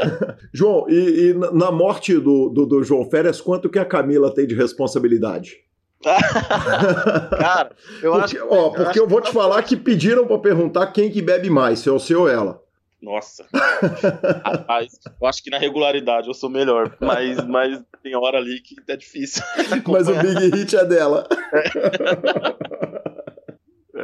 João, e, e na- morte do, do, do João Férias, quanto que a Camila tem de responsabilidade? Cara, eu porque, acho. ó, porque acho eu vou te falar que pediram pra perguntar quem que bebe mais, se é você ou ela. Nossa. Rapaz, eu acho que na regularidade eu sou melhor, mas, mas tem hora ali que é difícil. Mas o Big Hit é dela.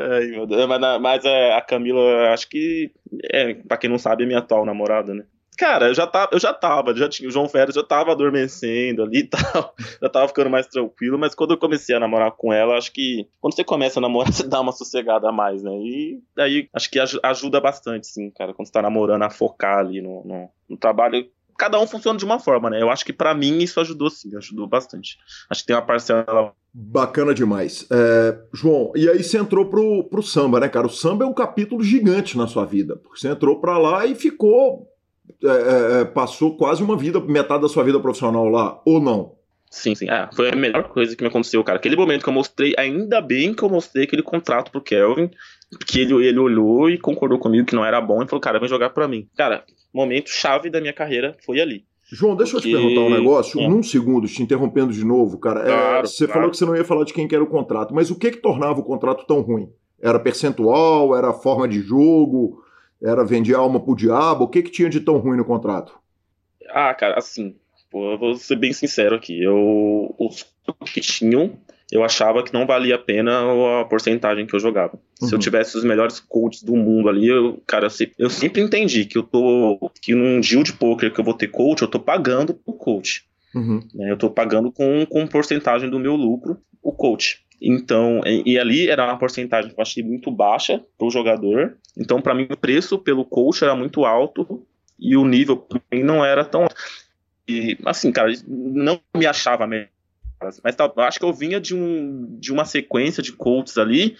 Ai, meu Deus. Mas, mas é, a Camila, acho que, é, pra quem não sabe, é minha atual namorada, né? Cara, eu já tava, eu já tava, já tinha, o João Félix já tava adormecendo ali e tal, já tava ficando mais tranquilo, mas quando eu comecei a namorar com ela, acho que quando você começa a namorar, você dá uma sossegada a mais, né? E daí acho que ajuda bastante, sim, cara, quando você tá namorando a focar ali no, no, no trabalho. Cada um funciona de uma forma, né? Eu acho que para mim isso ajudou sim, ajudou bastante. Acho que tem uma parcela Bacana demais. É, João, e aí você entrou pro, pro samba, né, cara? O samba é um capítulo gigante na sua vida, porque você entrou para lá e ficou é, é, é, passou quase uma vida, metade da sua vida profissional lá, ou não? Sim, sim. Ah, foi a melhor coisa que me aconteceu, cara. Aquele momento que eu mostrei, ainda bem que eu mostrei aquele contrato pro Kelvin, que ele, ele olhou e concordou comigo que não era bom e falou, cara, vem jogar pra mim. Cara, momento chave da minha carreira foi ali. João, deixa Porque... eu te perguntar um negócio, é. num segundo, te interrompendo de novo, cara. É, claro, é, você claro. falou que você não ia falar de quem que era o contrato, mas o que que tornava o contrato tão ruim? Era percentual, era forma de jogo, era vender alma pro diabo? O que que tinha de tão ruim no contrato? Ah, cara, assim, pô, vou ser bem sincero aqui. Eu, os que tinham, eu achava que não valia a pena a porcentagem que eu jogava. Uhum. Se eu uhum. tivesse os melhores coaches do mundo ali, eu, cara, eu sempre entendi que eu tô. que num deal de poker que eu vou ter coach, eu tô pagando pro coach. Uhum. Né, eu tô pagando com, com porcentagem do meu lucro o coach. Então, e, e, ali era uma porcentagem que eu achei muito baixa para o jogador. Então, para mim, o preço pelo coach era muito alto e o nível para mim não era tão. E, assim, cara, não me achava melhor. Mas tá, acho que eu vinha de, um, de uma sequência de coaches ali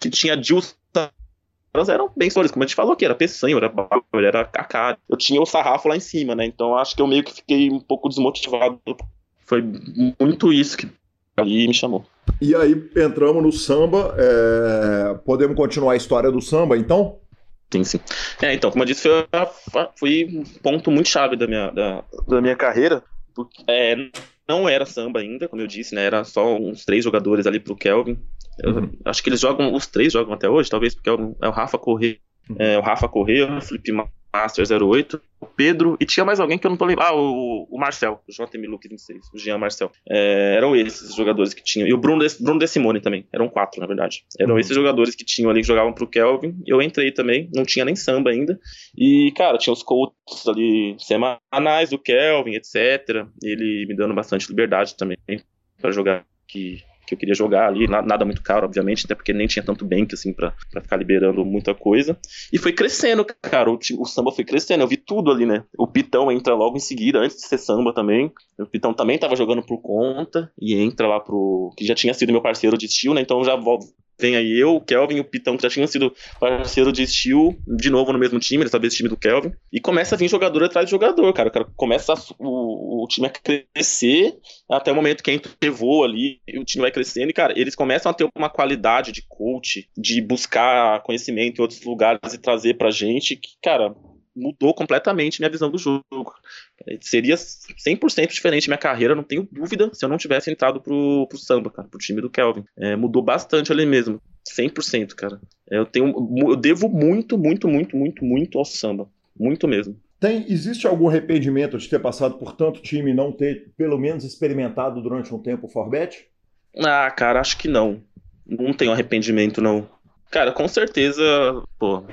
que tinha deals elas eram bem sólidas, como a gente falou aqui, era Peçanho, era Bauer, era Kaká. Eu tinha o sarrafo lá em cima, né? Então acho que eu meio que fiquei um pouco desmotivado. Foi muito isso que ali me chamou. E aí entramos no samba. É... Podemos continuar a história do samba, então? Sim, sim. É, então, como eu disse, foi, foi um ponto muito chave da minha, da, da minha carreira. Porque, é, não era samba ainda, como eu disse, né? Era só uns três jogadores ali pro Kelvin. Eu, uhum. Acho que eles jogam, os três jogam até hoje, talvez, porque é o, é o Rafa Corrêa, uhum. é, o Rafa Corrêa, o Felipe Master 08, o Pedro, e tinha mais alguém que eu não tô lembrando. Ah, o, o Marcel, o JM Luke 26, o Jean Marcel. É, eram esses os jogadores que tinham. E o Bruno, de, Bruno De Simone também. Eram quatro, na verdade. Eram uhum. esses jogadores que tinham ali que jogavam pro Kelvin. Eu entrei também, não tinha nem samba ainda. E, cara, tinha os coaches ali semanais do Kelvin, etc. Ele me dando bastante liberdade também para jogar que que eu queria jogar ali, nada muito caro, obviamente, até porque nem tinha tanto bank, assim, pra ficar liberando muita coisa. E foi crescendo, cara, o, o samba foi crescendo, eu vi tudo ali, né? O Pitão entra logo em seguida, antes de ser samba também. O Pitão também tava jogando por conta, e entra lá pro. que já tinha sido meu parceiro de estilo, né? Então já vem aí eu, o Kelvin e o Pitão, que já tinham sido parceiro de Steel, de novo no mesmo time, dessa vez time do Kelvin. E começa a vir jogador atrás de jogador, cara. Cara começa a, o, o time a crescer até o momento que entra o ali, o time vai crescendo e, cara, eles começam a ter uma qualidade de coach, de buscar conhecimento em outros lugares e trazer pra gente, que, cara, mudou completamente minha visão do jogo. Seria 100% diferente minha carreira, não tenho dúvida, se eu não tivesse entrado pro, pro samba, cara, pro time do Kelvin. É, mudou bastante ali mesmo. 100%, cara. É, eu tenho eu devo muito, muito, muito, muito, muito ao samba. Muito mesmo. Tem, existe algum arrependimento de ter passado por tanto time e não ter, pelo menos, experimentado durante um tempo o Forbet? Ah, cara, acho que não. Não tenho arrependimento, não. Cara, com certeza, pô,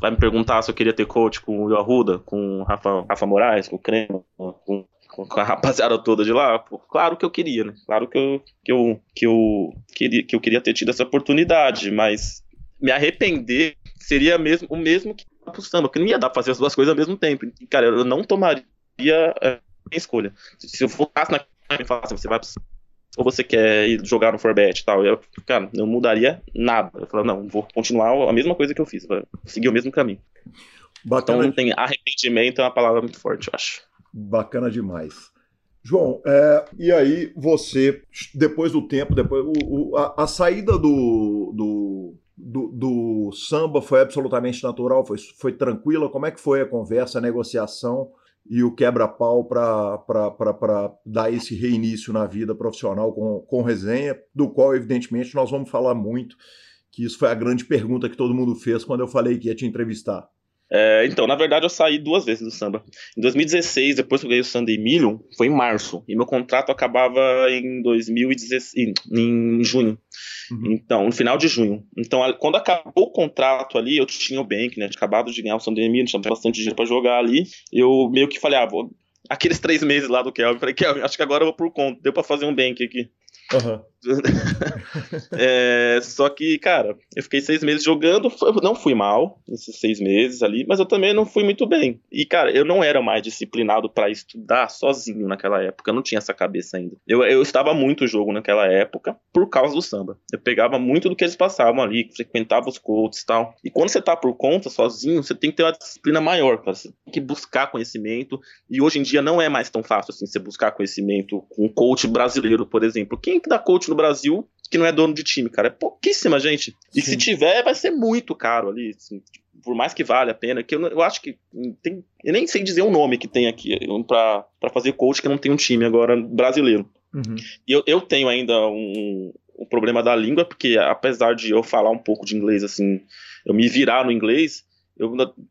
vai me perguntar se eu queria ter coach com o Arruda, com o Rafa, Rafa Moraes, com o Crema, com, com a rapaziada toda de lá, pô, claro que eu queria, né? Claro que eu, que eu, que eu, queria, que eu queria ter tido essa oportunidade, mas me arrepender seria mesmo, o mesmo que pro samba, porque não ia dar pra fazer as duas coisas ao mesmo tempo. E, cara, eu não tomaria a escolha. Se eu fosse na me falasse, você vai pro ou você quer ir jogar no Forbet e tal. Eu, cara, não mudaria nada. Eu falava, não, vou continuar a mesma coisa que eu fiz, vou seguir o mesmo caminho. Bacana. Então tem arrependimento, é uma palavra muito forte, eu acho. Bacana demais. João, é, e aí você, depois do tempo, depois o, o, a, a, saída do, do, do, do, samba foi absolutamente natural, foi, foi tranquila? Como é que foi a conversa, a negociação? E o quebra-pau para dar esse reinício na vida profissional com, com resenha, do qual, evidentemente, nós vamos falar muito, que isso foi a grande pergunta que todo mundo fez quando eu falei que ia te entrevistar. É, então, na verdade, eu saí duas vezes do samba. Em 2016, depois que eu ganhei o Sunday Million, foi em março. E meu contrato acabava em 2016, em junho. Uhum. Então, no final de junho. Então, quando acabou o contrato ali, eu tinha o Bank, né? Tinha acabado de ganhar o Sunday Million, tinha bastante dinheiro pra jogar ali. Eu meio que falei, ah, vou. Aqueles três meses lá do Kelvin, falei, Kelvin, acho que agora eu vou por conta. Deu pra fazer um Bank aqui. Uhum. é, só que, cara, eu fiquei seis meses jogando, não fui mal nesses seis meses ali, mas eu também não fui muito bem. E, cara, eu não era mais disciplinado para estudar sozinho naquela época, eu não tinha essa cabeça ainda. Eu, eu estava muito jogo naquela época por causa do samba. Eu pegava muito do que eles passavam ali, frequentava os coaches e tal. E quando você tá por conta, sozinho, você tem que ter uma disciplina maior, cara. Você tem que buscar conhecimento. E hoje em dia não é mais tão fácil assim você buscar conhecimento com um coach brasileiro, por exemplo. Quem que dá coach no Brasil que não é dono de time, cara? É pouquíssima gente. E Sim. se tiver, vai ser muito caro ali. Assim, por mais que vale a pena, que eu, eu acho que tem. Eu nem sei dizer o um nome que tem aqui para fazer coach que não tem um time agora brasileiro. Uhum. E eu, eu tenho ainda um, um problema da língua, porque apesar de eu falar um pouco de inglês, assim, eu me virar no inglês,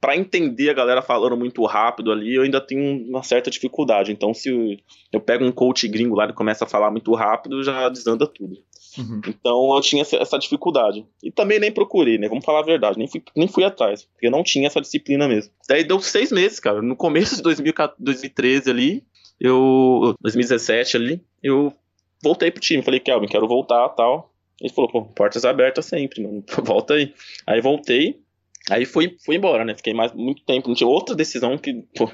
para entender a galera falando muito rápido ali, eu ainda tenho uma certa dificuldade. Então, se eu pego um coach gringo lá e começa a falar muito rápido, já desanda tudo. Uhum. Então, eu tinha essa dificuldade. E também nem procurei, né? Vamos falar a verdade, nem fui, nem fui atrás, porque eu não tinha essa disciplina mesmo. Daí deu seis meses, cara. No começo de 2013 ali, eu. 2017 ali, eu voltei pro time. Falei, Kelvin, quero voltar tal. Ele falou, pô, portas abertas sempre, mano. Volta aí. Aí voltei. Aí fui, fui embora, né? Fiquei mais muito tempo. Não tinha outra decisão que, pô,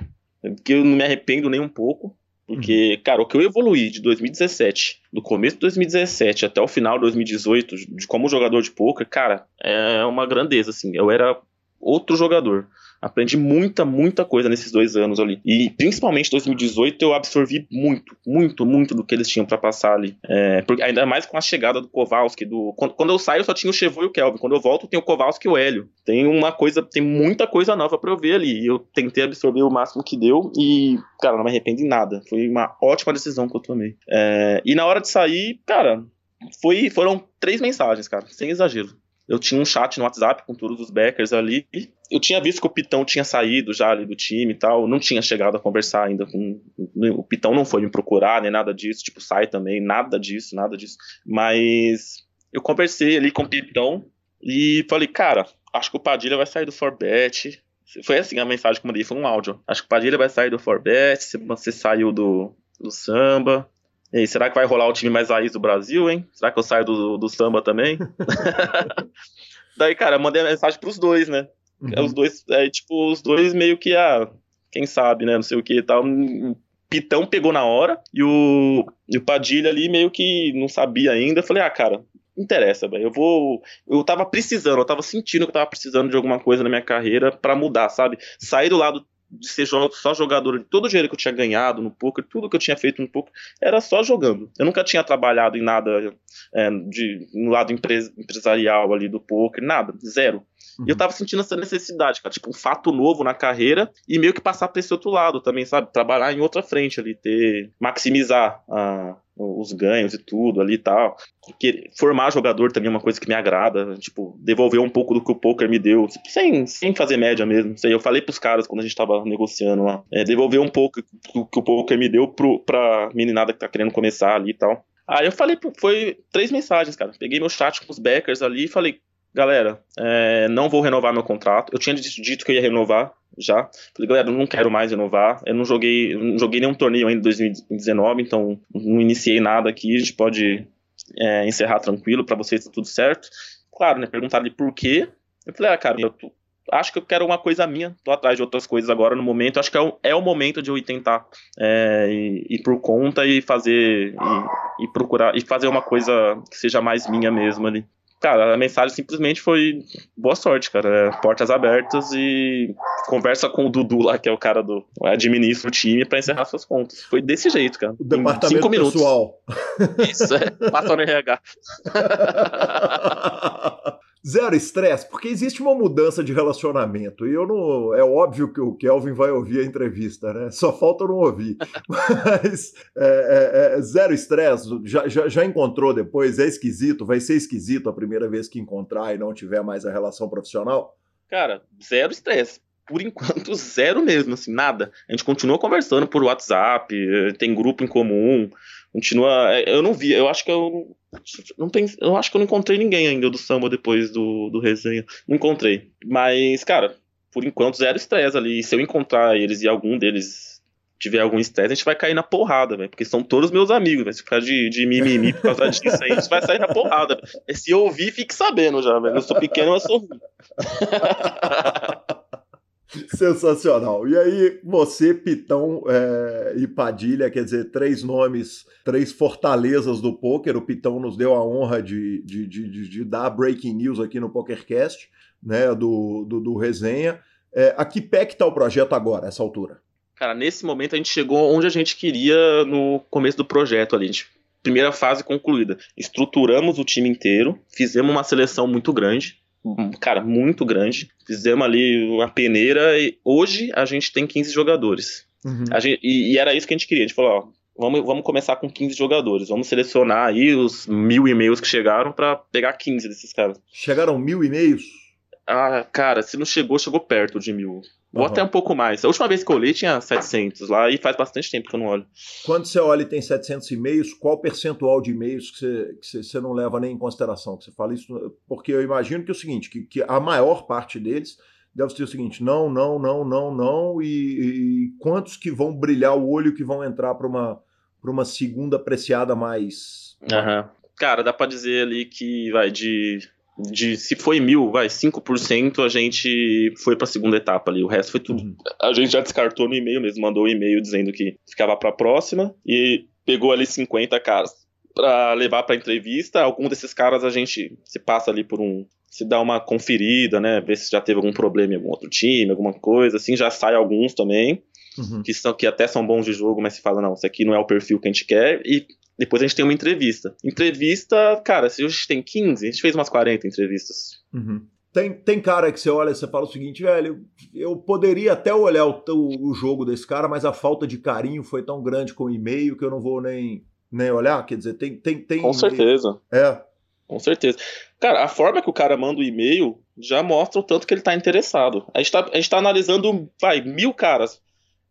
que eu não me arrependo nem um pouco. Porque, uhum. cara, o que eu evoluí de 2017, do começo de 2017 até o final de 2018, de como jogador de poker, cara, é uma grandeza, assim. Eu era outro jogador. Aprendi muita, muita coisa nesses dois anos ali. E principalmente 2018 eu absorvi muito, muito, muito do que eles tinham para passar ali. É, porque, ainda mais com a chegada do Kowalski. Do, quando, quando eu saio só tinha o Chevou e o Kelvin. Quando eu volto tem o Kowalski e o Hélio. Tem uma coisa, tem muita coisa nova para eu ver ali. Eu tentei absorver o máximo que deu e, cara, não me arrependo em nada. Foi uma ótima decisão que eu tomei. É, e na hora de sair, cara, foi, foram três mensagens, cara, sem exagero eu tinha um chat no WhatsApp com todos os backers ali. Eu tinha visto que o Pitão tinha saído já ali do time e tal. Não tinha chegado a conversar ainda com. O Pitão não foi me procurar, nem nada disso. Tipo, sai também, nada disso, nada disso. Mas eu conversei ali com o Pitão e falei, cara, acho que o Padilha vai sair do Forbet. Foi assim a mensagem que eu mandei, foi um áudio. Acho que o Padilha vai sair do Forbet, você saiu do, do samba. E será que vai rolar o time mais raiz do Brasil, hein? Será que eu saio do, do samba também? Daí, cara, eu mandei a mensagem pros dois, né? Uhum. Os dois, é, tipo, os dois meio que, ah, quem sabe, né? Não sei o que e tal. Pitão pegou na hora e o, e o Padilha ali meio que não sabia ainda. Eu falei, ah, cara, interessa, velho. Eu vou. Eu tava precisando, eu tava sentindo que eu tava precisando de alguma coisa na minha carreira para mudar, sabe? Sair do lado de ser só jogador, de todo o dinheiro que eu tinha ganhado no poker, tudo que eu tinha feito no poker, era só jogando. Eu nunca tinha trabalhado em nada é, de, no lado empres, empresarial ali do poker, nada, zero. Uhum. E eu uhum. tava sentindo essa necessidade, cara, tipo, um fato novo na carreira e meio que passar pra esse outro lado também, sabe? Trabalhar em outra frente ali, ter, maximizar a, os ganhos e tudo ali e tal. Porque formar jogador também é uma coisa que me agrada, tipo, devolver um pouco do que o poker me deu, tipo, sem, sem fazer média mesmo. Sei, eu falei pros caras quando a gente tava negociando lá, é, devolver um pouco do que o poker me deu pro, pra meninada que tá querendo começar ali e tal. Aí eu falei, foi três mensagens, cara. Peguei meu chat com os backers ali e falei, galera, é, não vou renovar meu contrato. Eu tinha dito que eu ia renovar já. Falei, galera, não quero mais renovar. Eu não joguei, não joguei nenhum torneio ainda em 2019, então não iniciei nada aqui. A gente pode é, encerrar tranquilo para vocês, tá tudo certo. Claro, né? Perguntaram por quê. Eu falei, ah, cara, eu tô, acho que eu quero uma coisa minha, tô atrás de outras coisas agora no momento. Acho que é o, é o momento de eu ir tentar é, ir, ir, por conta e fazer e, procurar e fazer uma coisa que seja mais minha mesmo ali cara, a mensagem simplesmente foi boa sorte, cara. É, portas abertas e conversa com o Dudu lá, que é o cara do administra o time para encerrar suas contas. Foi desse jeito, cara. O departamento cinco minutos. pessoal. Isso, é. Passa no RH. zero estresse, porque existe uma mudança de relacionamento. E eu não. É óbvio que o Kelvin vai ouvir a entrevista, né? Só falta eu não ouvir. Mas é, é, é, zero estresse, já, já, já encontrou depois? É esquisito? Vai ser esquisito a primeira vez que encontrar e não tiver mais a relação profissional? Cara, zero estresse. por enquanto, zero mesmo, assim, nada. A gente continua conversando por WhatsApp, tem grupo em comum, continua. Eu não vi, eu acho que eu não tem, eu acho que eu não encontrei ninguém ainda do samba depois do, do resenha. Não encontrei. Mas, cara, por enquanto, zero estresse ali. E se eu encontrar eles e algum deles tiver algum estresse, a gente vai cair na porrada, velho. Porque são todos meus amigos, velho. Se ficar de, de mimimi por causa disso aí, a gente vai sair na porrada. Véio. Se eu ouvir, fique sabendo já, velho. Eu sou pequeno, eu sou. Sensacional. E aí, você, Pitão é, e Padilha, quer dizer, três nomes, três fortalezas do poker. O Pitão nos deu a honra de, de, de, de dar breaking news aqui no PokerCast, né, do, do, do resenha. É, a que pé que tá o projeto agora, essa altura? Cara, nesse momento a gente chegou onde a gente queria no começo do projeto ali. Gente, primeira fase concluída. Estruturamos o time inteiro, fizemos uma seleção muito grande cara, muito grande. Fizemos ali uma peneira e hoje a gente tem 15 jogadores. Uhum. Gente, e, e, era isso que a gente queria. A gente falou, ó, vamos, vamos começar com 15 jogadores. Vamos selecionar aí os mil e-mails que chegaram para pegar 15 desses caras. Chegaram mil e-mails? Ah, cara, se não chegou, chegou perto de mil. Ou uhum. até um pouco mais. A última vez que eu olhei tinha 700 lá e faz bastante tempo que eu não olho. Quando você olha e tem 700 e-mails, qual percentual de e-mails que você, que você não leva nem em consideração? Que você fala isso? Porque eu imagino que é o seguinte, que, que a maior parte deles deve ser o seguinte, não, não, não, não, não, e, e quantos que vão brilhar o olho que vão entrar para uma, uma segunda apreciada mais... Uhum. Cara, dá para dizer ali que vai de de se foi mil, vai, 5% a gente foi pra segunda etapa ali. O resto foi tudo. Uhum. A gente já descartou no e-mail mesmo, mandou um e-mail dizendo que ficava pra próxima e pegou ali 50 caras para levar pra entrevista. Algum desses caras a gente se passa ali por um. Se dá uma conferida, né? Ver se já teve algum problema em algum outro time, alguma coisa. Assim, já sai alguns também. Uhum. Que, são, que até são bons de jogo, mas se fala, não, isso aqui não é o perfil que a gente quer. E depois a gente tem uma entrevista. Entrevista, cara, se hoje a gente tem 15, a gente fez umas 40 entrevistas. Uhum. Tem, tem cara que você olha e você fala o seguinte, velho, eu poderia até olhar o, o, o, jogo desse cara, mas a falta de carinho foi tão grande com o e-mail que eu não vou nem, nem olhar. Quer dizer, tem. tem, tem com certeza. É. Com certeza. Cara, a forma que o cara manda o e-mail já mostra o tanto que ele tá interessado. A gente tá, a gente tá analisando, vai, mil caras.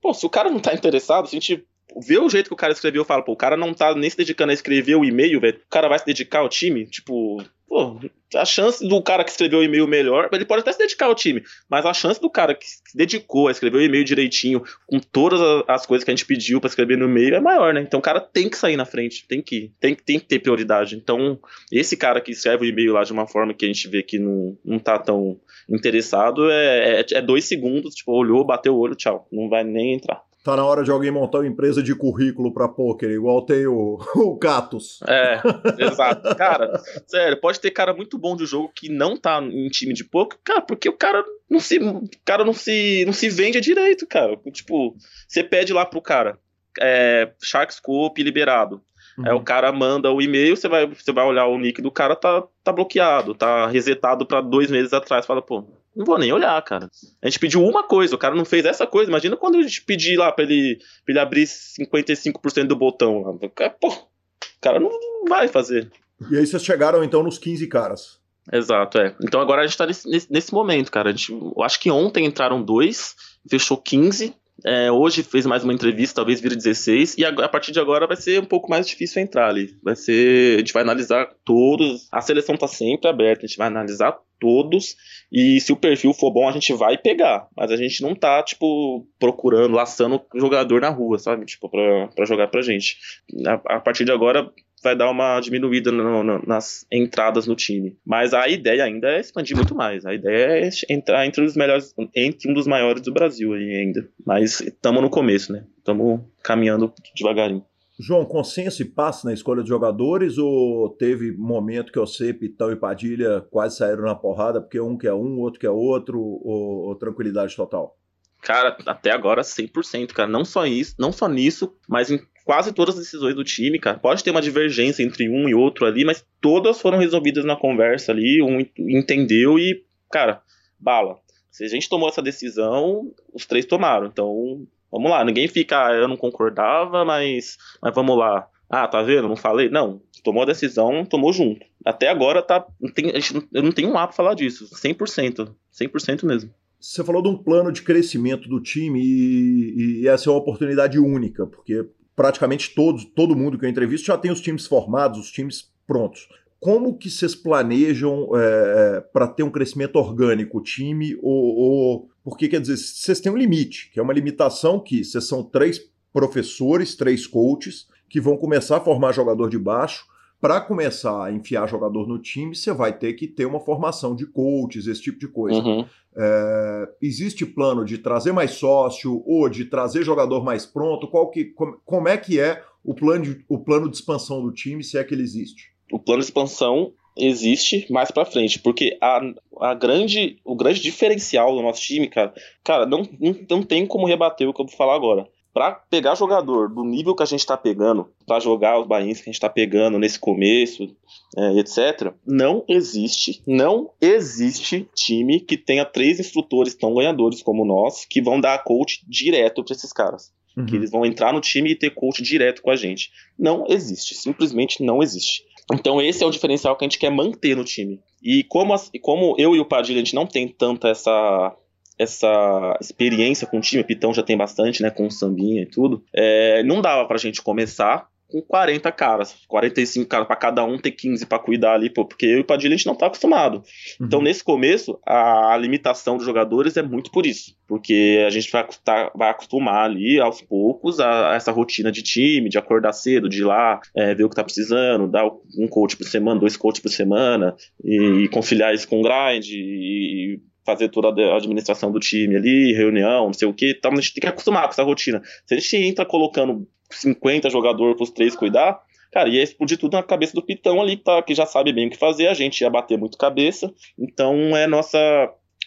Pô, se o cara não tá interessado, se a gente vê o jeito que o cara escreveu, fala, pô, o cara não tá nem se dedicando a escrever o e-mail, velho. O cara vai se dedicar ao time, tipo, pô, a chance do cara que escreveu o e-mail melhor, ele pode até se dedicar ao time, mas a chance do cara que se dedicou a escrever o e-mail direitinho, com todas as coisas que a gente pediu para escrever no e-mail, é maior, né? Então o cara tem que sair na frente, tem que, tem, tem que ter prioridade. Então, esse cara que escreve o e-mail lá de uma forma que a gente vê que não, não tá tão interessado, é, é, é dois segundos, tipo, olhou, bateu o olho, tchau, não vai nem entrar tá na hora de alguém montar uma empresa de currículo para poker, igual tem o, o Catus. É, exato. Cara, sério, pode ter cara muito bom de jogo que não tá em time de poker, cara, porque o cara não se, o cara não se, não se vende direito, cara. Tipo, você pede lá pro cara, é, Sharkscope liberado. Uhum. É, o cara manda o e-mail, você vai, você vai olhar o nick do cara, tá, tá bloqueado, tá resetado para dois meses atrás. Fala, pô, não vou nem olhar, cara. A gente pediu uma coisa, o cara não fez essa coisa. Imagina quando a gente pedir lá pra ele, pra ele abrir 55% do botão. Lá. Pô, o cara não vai fazer. E aí vocês chegaram então nos 15 caras. Exato, é. Então agora a gente tá nesse, nesse momento, cara. A gente, eu acho que ontem entraram dois, fechou 15. É, hoje fez mais uma entrevista, talvez vire 16, e a, a, partir de agora vai ser um pouco mais difícil entrar ali. Vai ser. A gente vai analisar todos. A seleção tá sempre aberta, a gente vai analisar todos. E se o perfil for bom, a gente vai pegar. Mas a gente não tá, tipo, procurando, laçando jogador na rua, sabe? Tipo, pra, pra jogar pra gente. A, a partir de agora, vai dar uma diminuída no, no, nas entradas no time. Mas a ideia ainda é expandir muito mais. A ideia é entrar entre os melhores, entre um dos maiores do Brasil aí ainda. Mas estamos no começo, né? Estamos caminhando devagarinho. João, consenso e paz na escolha de jogadores ou teve momento que você, Pitão e Padilha quase saíram na porrada porque um quer um, outro quer outro, ou, ou tranquilidade total? Cara, até agora 100%, cara. Não só isso, não só nisso, mas em quase todas as decisões do time, cara. Pode ter uma divergência entre um e outro ali, mas todas foram resolvidas na conversa ali, um entendeu e, cara, bala. Se a gente tomou essa decisão, os três tomaram. Então, Vamos lá, ninguém fica, ah, eu não concordava, mas, mas vamos lá. Ah, tá vendo? Não falei. Não, tomou a decisão, tomou junto. Até agora tá. Tem, eu não tenho um pra falar disso. 100%. 100% mesmo. Você falou de um plano de crescimento do time e, e essa é uma oportunidade única, porque praticamente todos, todo mundo que eu entrevisto já tem os times formados, os times prontos. Como que vocês planejam é, para ter um crescimento orgânico, o time, ou, ou, porque quer dizer, vocês têm um limite, que é uma limitação que vocês são três professores, três coaches, que vão começar a formar jogador de baixo, para começar a enfiar jogador no time, você vai ter que ter uma formação de coaches, esse tipo de coisa. Uhum. É, existe plano de trazer mais sócio ou de trazer jogador mais pronto? Qual que, como, como é que é o plano, de, o plano de expansão do time, se é que ele existe? O plano de expansão existe mais para frente, porque a, a grande, o grande diferencial do nosso time, cara, cara, não, não, não tem como rebater o que eu vou falar agora para pegar jogador do nível que a gente está pegando, para jogar os bains que a gente está pegando nesse começo, é, etc., não existe, não existe time que tenha três instrutores tão ganhadores como nós que vão dar coach direto para esses caras. Uhum. Que eles vão entrar no time e ter coach direto com a gente. Não existe, simplesmente não existe. Então esse é o diferencial que a gente quer manter no time. E como, as, como eu e o Padilha, a gente não tem tanta essa essa experiência com o time, o Pitão já tem bastante, né, com o Sambinha e tudo, é, não dava pra gente começar com 40 caras, 45 caras para cada um, ter 15 para cuidar ali, pô, porque eu e o Padilha a gente não tá acostumado. Uhum. Então, nesse começo, a, limitação dos jogadores é muito por isso, porque a gente vai, vai acostumar ali aos poucos a, a, essa rotina de time, de acordar cedo, de ir lá, é, ver o que tá precisando, dar um coach por semana, dois coaches por semana, e, e conciliar isso com grind, e, fazer toda a administração do time ali, reunião, não sei o que, então a gente tem que acostumar com essa rotina. Se a gente entra colocando 50 jogadores para os três cuidar, cara, ia explodir tudo na cabeça do Pitão ali, que, tá, que já sabe bem o que fazer, a gente ia bater muito cabeça. Então, é nossa,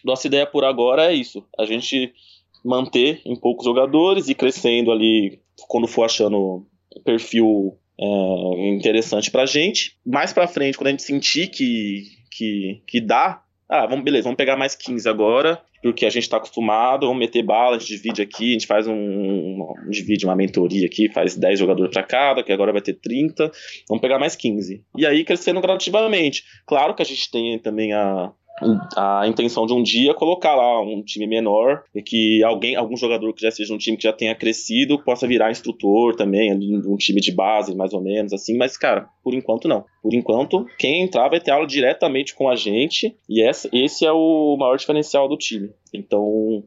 nossa ideia por agora é isso, a gente manter em poucos jogadores e crescendo ali quando for achando perfil é, interessante pra gente. Mais pra frente, quando a gente sentir que, que, que dá, ah, vamos, beleza, vamos pegar mais 15 agora, porque a gente está acostumado, vamos meter bala, a gente divide aqui, a gente faz um, um, divide uma mentoria aqui, faz 10 jogadores para cada, que agora vai ter 30, vamos pegar mais 15. E aí crescendo gradativamente. Claro que a gente tem também a, a intenção de um dia colocar lá um time menor e que alguém, algum jogador que já seja um time que já tenha crescido possa virar instrutor também, um time de base mais ou menos assim, mas cara, por enquanto não. Por enquanto, quem entrar vai ter aula diretamente com a gente e essa, esse é o maior diferencial do time. Então,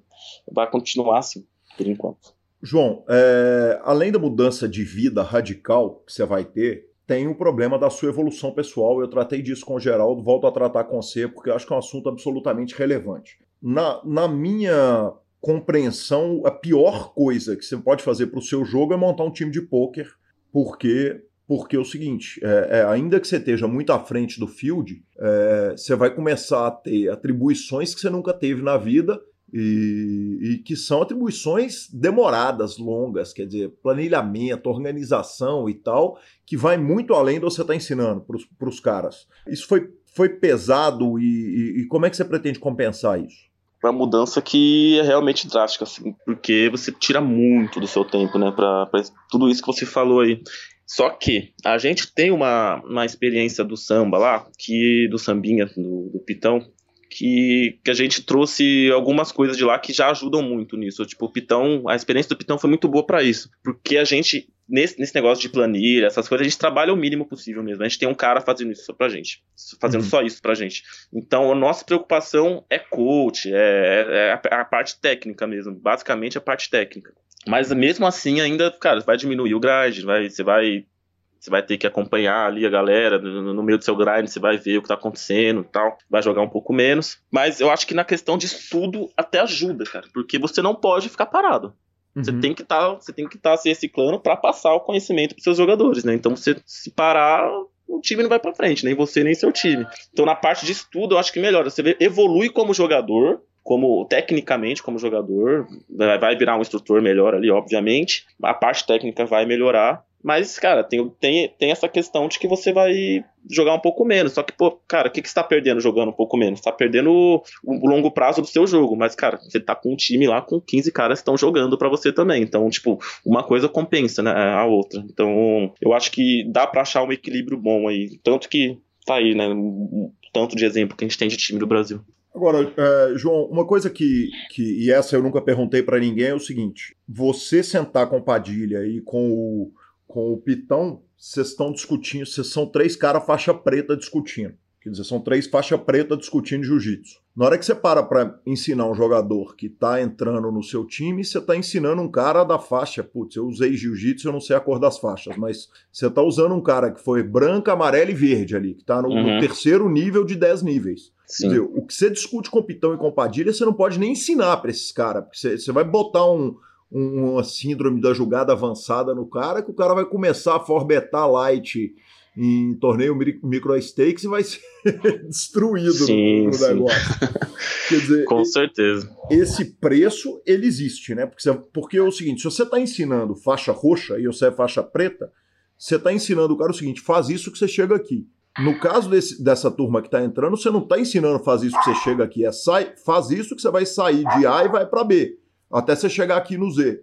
vai continuar assim, por enquanto. João, é, além da mudança de vida radical que você vai ter, tem o problema da sua evolução pessoal. Eu tratei disso com o Geraldo, volto a tratar com você, porque eu acho que é um assunto absolutamente relevante. Na, na minha compreensão, a pior coisa que você pode fazer para o seu jogo é montar um time de pôquer, porque porque é o seguinte, é, é, ainda que você esteja muito à frente do field, é, você vai começar a ter atribuições que você nunca teve na vida e, e, que são atribuições demoradas, longas, quer dizer, planilhamento, organização e tal, que vai muito além do que você está ensinando para os caras. Isso foi, foi pesado e, e, como é que você pretende compensar isso? Uma mudança que é realmente drástica, assim, porque você tira muito do seu tempo, né, para tudo isso que você falou aí. Só que a gente tem uma, uma experiência do samba lá, que do sambinha, do, do pitão, que, que a gente trouxe algumas coisas de lá que já ajudam muito nisso. Tipo, o Pitão, a experiência do Pitão foi muito boa para isso. Porque a gente, nesse, nesse negócio de planilha, essas coisas, a gente trabalha o mínimo possível mesmo. A gente tem um cara fazendo isso pra gente. Fazendo uhum. só isso pra gente. Então, a nossa preocupação é coach, é, é a, a parte técnica mesmo. Basicamente, a parte técnica. Mas mesmo assim, ainda, cara, vai diminuir o grind, vai, você vai você vai ter que acompanhar ali a galera no, no meio do seu grind, você vai ver o que tá acontecendo e tal. Vai jogar um pouco menos. Mas eu acho que na questão de estudo até ajuda, cara. Porque você não pode ficar parado. Uhum. Você tem que tá, você tem que estar tá se reciclando para passar o conhecimento para seus jogadores, né? Então você se parar, o time não vai para frente, nem você nem seu time. Então na parte de estudo eu acho que melhora. Você evolui como jogador, como tecnicamente como jogador, vai virar um instrutor melhor ali, obviamente. A parte técnica vai melhorar mas, cara, tem, tem, tem essa questão de que você vai jogar um pouco menos. Só que, pô, cara, o que, que você tá perdendo jogando um pouco menos? Tá perdendo o, o, longo prazo do seu jogo. Mas, cara, você tá com um time lá com 15 caras que estão jogando para você também. Então, tipo, uma coisa compensa, né, a outra. Então, eu acho que dá para achar um equilíbrio bom aí. Tanto que tá aí, né? Tanto de exemplo que a gente tem de time do Brasil. Agora, é, João, uma coisa que, que. E essa eu nunca perguntei para ninguém é o seguinte: você sentar com Padilha e com o, com o Pitão, vocês estão discutindo, vocês são três caras faixa preta discutindo. Quer dizer, são três faixa preta discutindo jiu-jitsu. Na hora que você para para ensinar um jogador que tá entrando no seu time, você tá ensinando um cara da faixa. Putz, eu usei jiu-jitsu, eu não sei a cor das faixas, mas você tá usando um cara que foi branca, amarela e verde ali, que tá no, uhum. no terceiro nível de 10 níveis. Dizer, o que você discute com Pitão e com Padilha, você não pode nem ensinar para esses caras, porque você, você vai botar um, uma síndrome da jogada avançada no cara, que o cara vai começar a forbetar light em torneio micro stakes e vai ser destruído sim, no sim. negócio. Quer dizer, com certeza. Esse preço ele existe, né? Porque, porque é o seguinte: se você está ensinando faixa roxa e você é faixa preta, você está ensinando o cara o seguinte: faz isso que você chega aqui. No caso desse, dessa turma que está entrando, você não está ensinando faz isso que você chega aqui, é sai, faz isso que você vai sair de A e vai para B, até você chegar aqui no Z.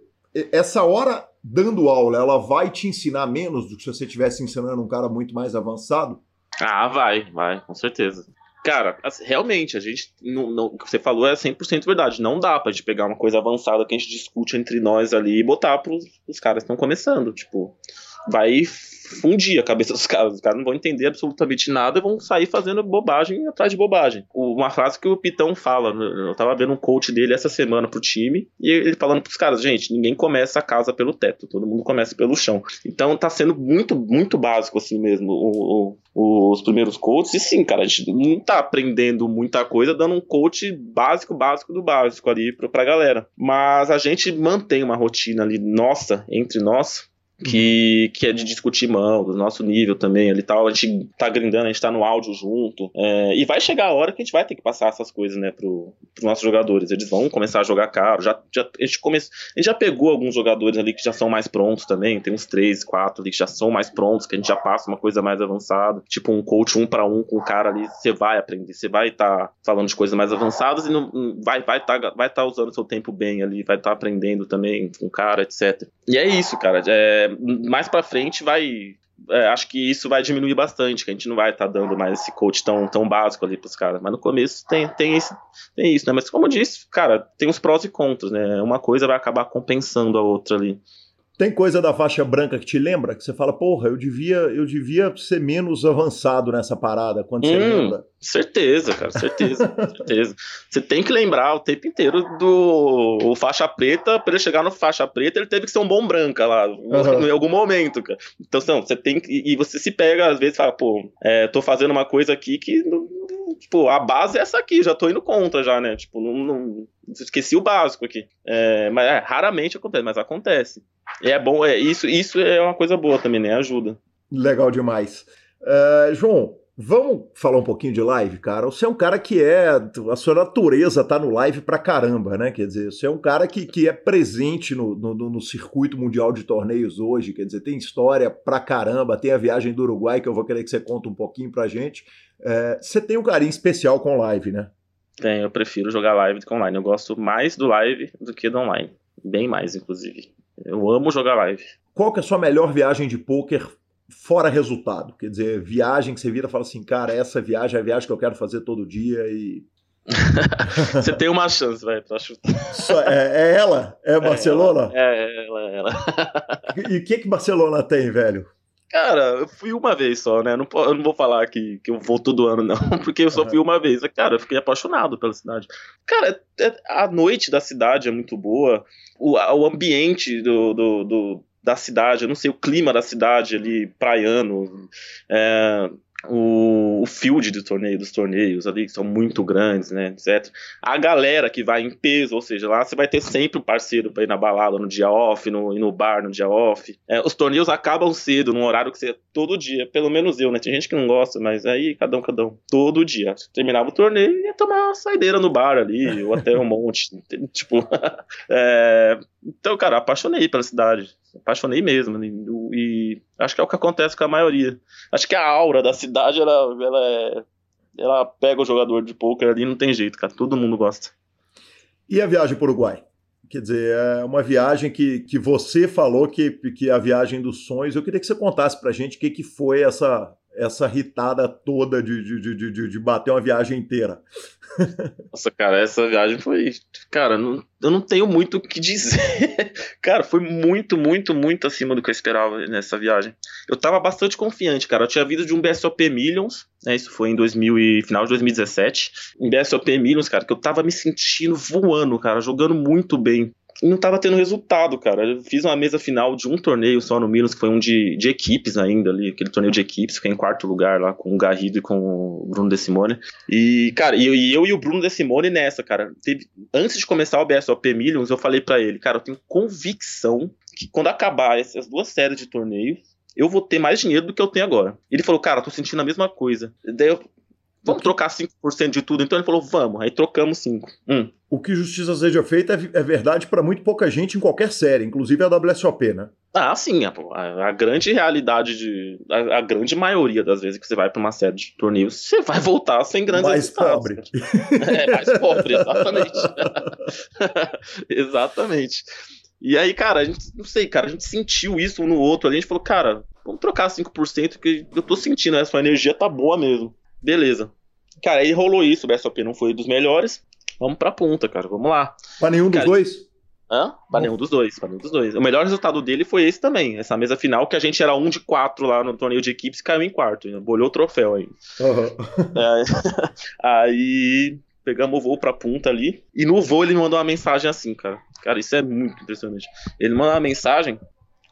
Essa hora dando aula, ela vai te ensinar menos do que se você estivesse ensinando um cara muito mais avançado? Ah, vai, vai, com certeza. Cara, realmente, a gente. Não, não, o que você falou é 100% verdade. Não dá pra gente pegar uma coisa avançada que a gente discute entre nós ali e botar pros, pros caras que estão começando. Tipo, vai fundir a cabeça dos caras. Os caras não vão entender absolutamente nada e vão sair fazendo bobagem atrás de bobagem. Uma frase que o Pitão fala, né, eu tava vendo um coach dele essa semana pro time, e ele falando pros caras, gente, ninguém começa a casa pelo teto, todo mundo começa pelo chão. Então tá sendo muito, muito básico assim mesmo o, o, os primeiros coaches. E sim, cara, a gente não tá aprendendo muita coisa dando um coach básico, básico do básico ali pra, pra galera. Mas a gente mantém uma rotina ali nossa, entre nós, que, que é de discutir mão, do nosso nível também ali tal. A gente tá grindando, a gente tá no áudio junto. É, e vai chegar a hora que a gente vai ter que passar essas coisas, né, pro, pros nossos jogadores. Eles vão começar a jogar caro. Já, já, a, gente come, a gente já pegou alguns jogadores ali que já são mais prontos também. Tem uns três, quatro ali que já são mais prontos, que a gente já passa uma coisa mais avançada. Tipo um coach um para um com o cara ali, você vai aprender, você vai estar tá falando de coisas mais avançadas e não, vai vai estar tá, vai tá usando seu tempo bem ali, vai estar tá aprendendo também com o cara, etc. E é isso, cara. É, mais para frente vai. É, acho que isso vai diminuir bastante, que a gente não vai estar tá dando mais esse coach tão, tão básico ali pros caras. Mas no começo tem, tem, esse, tem isso, né? Mas como eu disse, cara, tem os prós e contras, né? Uma coisa vai acabar compensando a outra ali. Tem coisa da faixa branca que te lembra? Que você fala, porra, eu devia, eu devia ser menos avançado nessa parada quando hum, você lembra? Certeza, cara, certeza, certeza. Você tem que lembrar o tempo inteiro do faixa preta, para ele chegar no faixa preta, ele teve que ser um bom branca lá, uhum. em algum momento, cara. Então, não, você tem que. E você se pega, às vezes, fala, pô, é, tô fazendo uma coisa aqui que. Tipo, a base é essa aqui, já tô indo contra já, né? Tipo, não, não esqueci o básico aqui. É, mas é, raramente acontece, mas acontece. E é bom, é, isso, isso é uma coisa boa também, né? Ajuda. Legal demais. Uh, João, vamos falar um pouquinho de live, cara? Você é um cara que é. A sua natureza tá no live pra caramba, né? Quer dizer, você é um cara que, que é presente no, no, no circuito mundial de torneios hoje, quer dizer, tem história pra caramba, tem a viagem do Uruguai que eu vou querer que você conte um pouquinho pra gente. Uh, você tem um carinho especial com live, né? Tem, eu prefiro jogar live do que online. Eu gosto mais do live do que do online. Bem mais, inclusive. Eu amo jogar live. Qual que é a sua melhor viagem de poker fora resultado? Quer dizer, viagem que você vira e fala assim, cara, essa viagem é a viagem que eu quero fazer todo dia e. você tem uma chance, vai, pra chutar. É, é, ela? É, é Barcelona? É, é ela, é ela. e o que que Barcelona tem, velho? Cara, eu fui uma vez só, né? Não, eu não vou falar que, que eu vou todo ano, não, porque eu só uhum. fui uma vez. Cara, eu fiquei apaixonado pela cidade. Cara, é, a noite da cidade é muito boa, o, o ambiente do, do, do da cidade, eu não sei, o clima da cidade ali, praiano. É, o, o field do torneio, dos torneios ali, que são muito grandes, né, etc. A galera que vai em peso, ou seja, lá você vai ter sempre um parceiro para ir na balada no dia off, no, ir no bar no dia off. É, os torneios acabam cedo, num horário que você todo dia, pelo menos eu, né? Tem gente que não gosta, mas aí cada um, cada um. Todo dia. Terminava o torneio e ia tomar uma saideira no bar ali, ou até um monte. tipo. é... Então, cara, apaixonei pela cidade apaixonei mesmo. Né? E, acho que é o que acontece com a maioria. Acho que a aura da cidade, ela, ela, é, ela pega o jogador de poker ali, não tem jeito, cara. Todo mundo gosta. E a viagem para o Uruguai? Quer dizer, é uma viagem que, que você falou que, que é a viagem dos sonhos. Eu queria que você contasse pra gente o que, que foi essa, essa ritada toda de, de, de, de, de bater uma viagem inteira. Nossa, cara, essa viagem foi. Cara, não, eu não tenho muito o que dizer. cara, foi muito, muito, muito acima do que eu esperava nessa viagem. Eu tava bastante confiante, cara. Eu tinha vindo de um BSOP Millions, né? Isso foi em 2000 e, final de 2017. Um BSOP Millions, cara, que eu tava me sentindo voando, cara, jogando muito bem não tava tendo resultado, cara. Eu fiz uma mesa final de um torneio só no Milos, que foi um de, de equipes ainda ali, aquele torneio de equipes, fiquei em quarto lugar lá com o Garrido e com o Bruno De Simone. E, cara, e eu, e, eu e o Bruno De Simone nessa, cara. Teve, antes de começar o BSOP Millions, eu falei para ele, cara, eu tenho convicção que quando acabar essas duas séries de torneios, eu vou ter mais dinheiro do que eu tenho agora. Ele falou, cara, tô sentindo a mesma coisa. Daí eu, Vamos trocar 5% de tudo? Então ele falou, vamos. Aí trocamos 5%. Hum. O que justiça seja feita é, é verdade para muito pouca gente em qualquer série, inclusive a WSOP, né? Ah, sim. A, a, grande realidade de. A, a, grande maioria das vezes que você vai para uma série de torneios, você vai voltar sem grandes Mais pobre. É, mais pobre, exatamente. exatamente. E aí, cara, a gente, não sei, cara, a gente sentiu isso um no outro ali, a gente falou, cara, vamos trocar 5%, que eu tô sentindo, né? Sua energia tá boa mesmo. Beleza. Cara, aí rolou isso, o BSOP não foi dos melhores. Vamos pra punta, cara, vamos lá. Pra nenhum cara, dos dois? Hã? Pra nenhum dos dois, pra nenhum dos dois. O melhor resultado dele foi esse também, essa mesa final, que a gente era um de quatro lá no torneio de equipes e caiu em quarto. Bolhou o troféu aí. Uhum. É, aí pegamos o voo pra punta ali. E no voo ele me mandou uma mensagem assim, cara. Cara, isso é muito impressionante. Ele mandou uma mensagem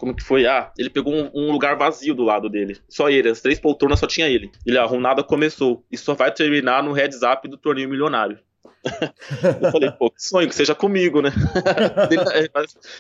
como que foi? Ah, ele pegou um, um, lugar vazio do lado dele. Só ele, as três poltronas só tinha ele. Ele, ah, nada começou. E só vai terminar no heads up do torneio milionário. eu falei, pô, que sonho que seja comigo, né? ele,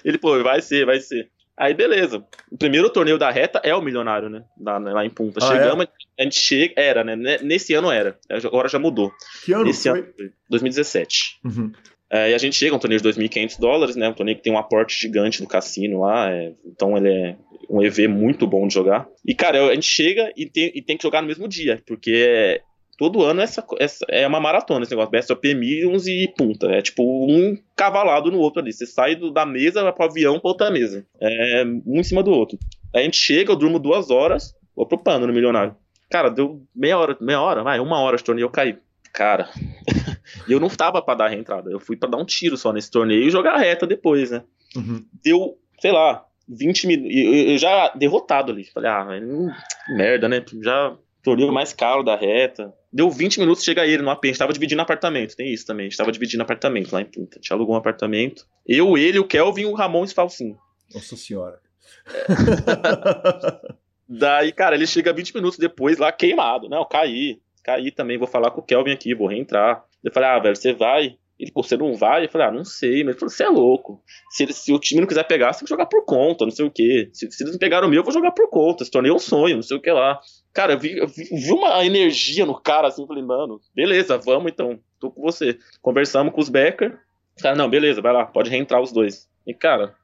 ele, pô, vai ser, vai ser. Aí, beleza. O primeiro torneio da reta é o milionário, né? Lá, lá em Punta. Ah, é? Chegamos, é? a gente chega. Era, né? Nesse ano era. Agora já mudou. Que ano Nesse foi? Ano, 2017. Uhum. É, e a gente chega, um torneio de 2.500 dólares, né? Um torneio que tem um aporte gigante no cassino lá, é, então ele é um EV muito bom de jogar. E, cara, a gente chega e tem, e tem que jogar no mesmo dia, porque é, todo ano essa, essa, é uma maratona esse negócio, BSOP Millions e punta. É tipo um cavalado no outro ali. Você sai do, da mesa, vai pro avião pra outra mesa. É um em cima do outro. Aí a gente chega, eu durmo duas horas, vou pro pano no milionário. Cara, deu meia hora, meia hora, vai, uma hora de torneio, eu caí. Cara, eu não tava para dar a reentrada. Eu fui para dar um tiro só nesse torneio e jogar reta depois, né? Uhum. Deu, sei lá, 20 minutos. Eu, já derrotado ali. Falei, ah, hum, merda, né? Já torneio mais caro da reta. Deu 20 minutos, chega ele no AP. A gente tava dividindo apartamento, tem isso também. A gente tava dividindo apartamento lá em Punta. A gente alugou um apartamento. Eu, ele, o Kelvin, o Ramon e o Falsinho. Nossa senhora. Daí, cara, ele chega 20 minutos depois lá queimado. Não, caí. Caí também, vou falar com o Kelvin aqui, vou reentrar. Eu falei, ah, velho, você vai? Ele, pô, você não vai? Eu falei, ah, não sei. Mas ele falou, você é louco. Se, ele, se o time não quiser pegar, você tem que jogar por conta, não sei o quê. Se, se eles não pegaram o meu, eu vou jogar por conta. Se tornei um sonho, não sei o que lá. Cara, eu vi, eu vi, vi uma energia no cara, assim, falei, mano, beleza, vamos então, tô com você. Conversamos com os Becker. Cara, não, beleza, vai lá, pode reentrar os dois. E, cara,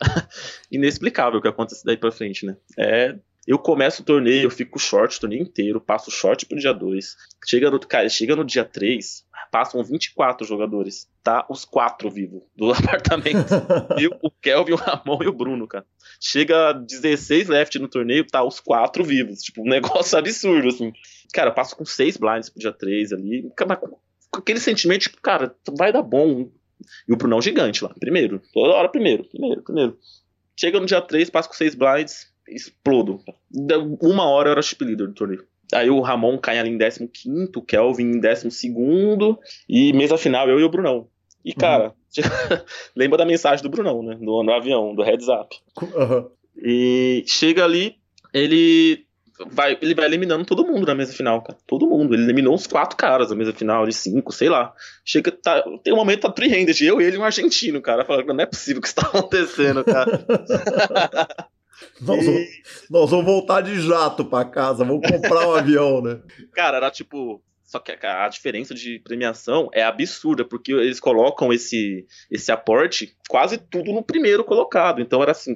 inexplicável o que acontece daí pra frente, né? É eu começo o torneio, eu fico short o torneio inteiro, passo short pro dia 2. Chega no, cara, chega no dia 3, passam 24 jogadores. Tá os quatro vivos do apartamento. eu, o Kelvin, o Ramon e o Bruno, cara. Chega 16 left no torneio, tá os quatro vivos. Tipo, um negócio absurdo, assim. Cara, eu passo com seis blinds pro dia 3 ali. Com aquele sentimento, tipo, cara, vai dar bom. E o Brunão gigante lá, primeiro. Toda hora primeiro, primeiro, primeiro. Chega no dia 3, passo com seis blinds explodo. Uma hora eu era chip leader do torneio. Aí o Ramon cai ali em 15, o Kelvin em 12, e mesa final eu e o Brunão. E, uhum. cara, uhum. lembra da mensagem do Brunão, né? No, no avião, do heads up. Uhum. E chega ali, ele vai, ele vai eliminando todo mundo na mesa final, cara. Todo mundo. Ele eliminou uns quatro caras na mesa final, de cinco, sei lá. Chega, tá, tem um momento tá three-handed, eu, ele e um argentino, cara. Falando, não é possível que isso tá acontecendo, cara. Nós, e... nós vamos voltar de jato para casa, vamos comprar um avião, né? Cara, era tipo. Só que a, diferença de premiação é absurda, porque eles colocam esse, esse aporte quase tudo no primeiro colocado. Então era assim: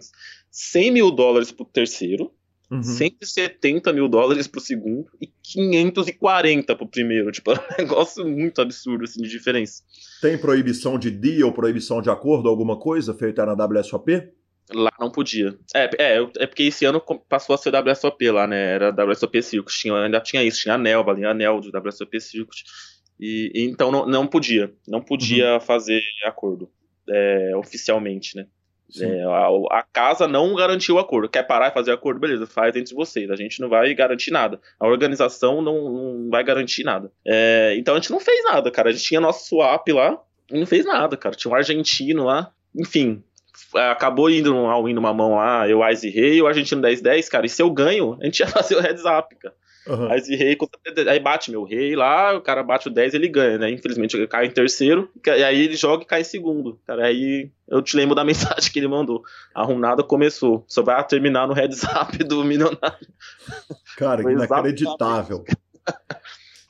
100 mil dólares pro terceiro, Uhum. 170 mil dólares pro segundo e 540 pro primeiro. Tipo, é um negócio muito absurdo assim, de diferença. Tem proibição de dia ou proibição de acordo, alguma coisa feita na WSOP? Lá não podia. É, é, é porque esse ano passou a ser WSOP lá, né? Era WSOP Circuit. Tinha, ainda tinha isso, tinha anel, valia anel de WSOP Circuit. E, e então não, não podia. Não podia uhum. fazer acordo é, oficialmente, né? É, a, a, casa não garantiu o acordo. Quer parar e fazer acordo? Beleza, faz entre vocês. A gente não vai garantir nada. A organização não, não vai garantir nada. É, então a gente não fez nada, cara. A gente tinha nosso swap lá e não fez nada, cara. Tinha um argentino lá. Enfim, acabou indo ao indo uma mão lá, eu, Ice Rei, o argentino 10-10, cara. E se eu ganho, a gente ia fazer o heads up, cara. Uhum. Aí, rei, aí bate meu rei lá, o cara bate o 10 ele ganha, né? Infelizmente ele cai em terceiro, e aí ele joga e cai em segundo. Cara, aí eu te lembro da mensagem que ele mandou. A runada começou, só vai terminar no heads up do milionário. Cara, que inacreditável.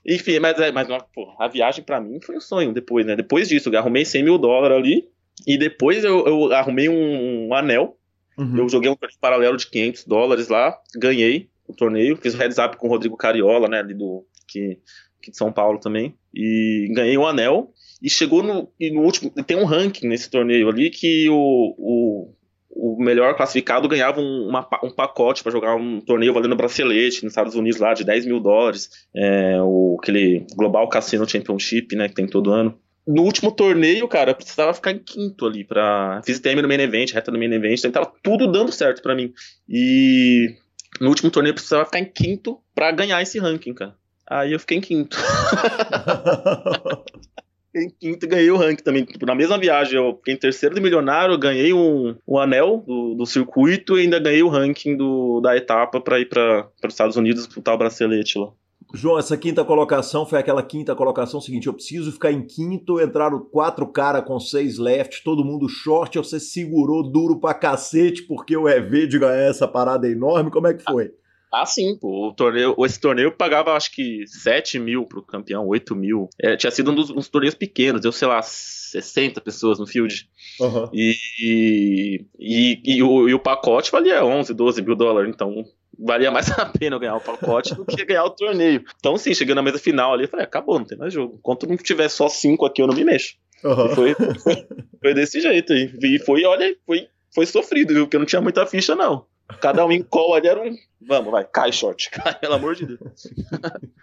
Enfim, mas, é, mas pô, a viagem para mim foi um sonho depois, né? Depois disso, eu arrumei 100 mil dólares ali, e depois eu, eu arrumei um, um anel. Uhum. Eu joguei um paralelo de 500 dólares lá, ganhei o torneio. Fiz o heads up com o Rodrigo Cariola, né, ali do que, que de São Paulo também. E ganhei um anel. E chegou no, e no último. Tem um ranking nesse torneio ali que o, o, o melhor classificado ganhava um, uma, um pacote para jogar um torneio valendo bracelete nos Estados Unidos lá de 10 mil dólares. É, o, aquele Global Casino Championship, né, que tem todo ano no último torneio, cara, eu precisava ficar em quinto ali pra. Fiz TM no main event, reta no main event, então tava tudo dando certo para mim. E no último torneio eu precisava ficar em quinto para ganhar esse ranking, cara. Aí eu fiquei em quinto. em quinto e ganhei o ranking também. Tipo, na mesma viagem, eu fiquei em terceiro do milionário, ganhei um, um anel do, do circuito e ainda ganhei o ranking do, da etapa para ir para os Estados Unidos disputar o bracelete lá. João, essa quinta colocação foi aquela quinta colocação seguinte: eu preciso ficar em quinto, entraram quatro caras com seis left, todo mundo short, você segurou duro pra cacete porque o EV de ganhar essa parada enorme, como é que foi? Ah, sim, pô. O torneio, esse torneio pagava acho que 7 mil pro campeão, 8 mil. É, tinha sido um dos uns torneios pequenos, deu, sei lá, 60 pessoas no field. Uhum. E, e, e, e, o, e o pacote valia 11, 12 mil dólares, então valia mais a pena eu ganhar o pacote do que ganhar o torneio. Então, sim, chegando na mesa final ali, eu falei, acabou, não tem mais jogo. Enquanto não tiver só cinco aqui, eu não me mexo. Uhum. Foi, foi, foi, desse jeito aí. E foi, olha, foi, foi sofrido, viu? Porque eu não tinha muita ficha, não. Cada um em call ali era um. Vamos, vai, cai short, cai, pelo amor de Deus.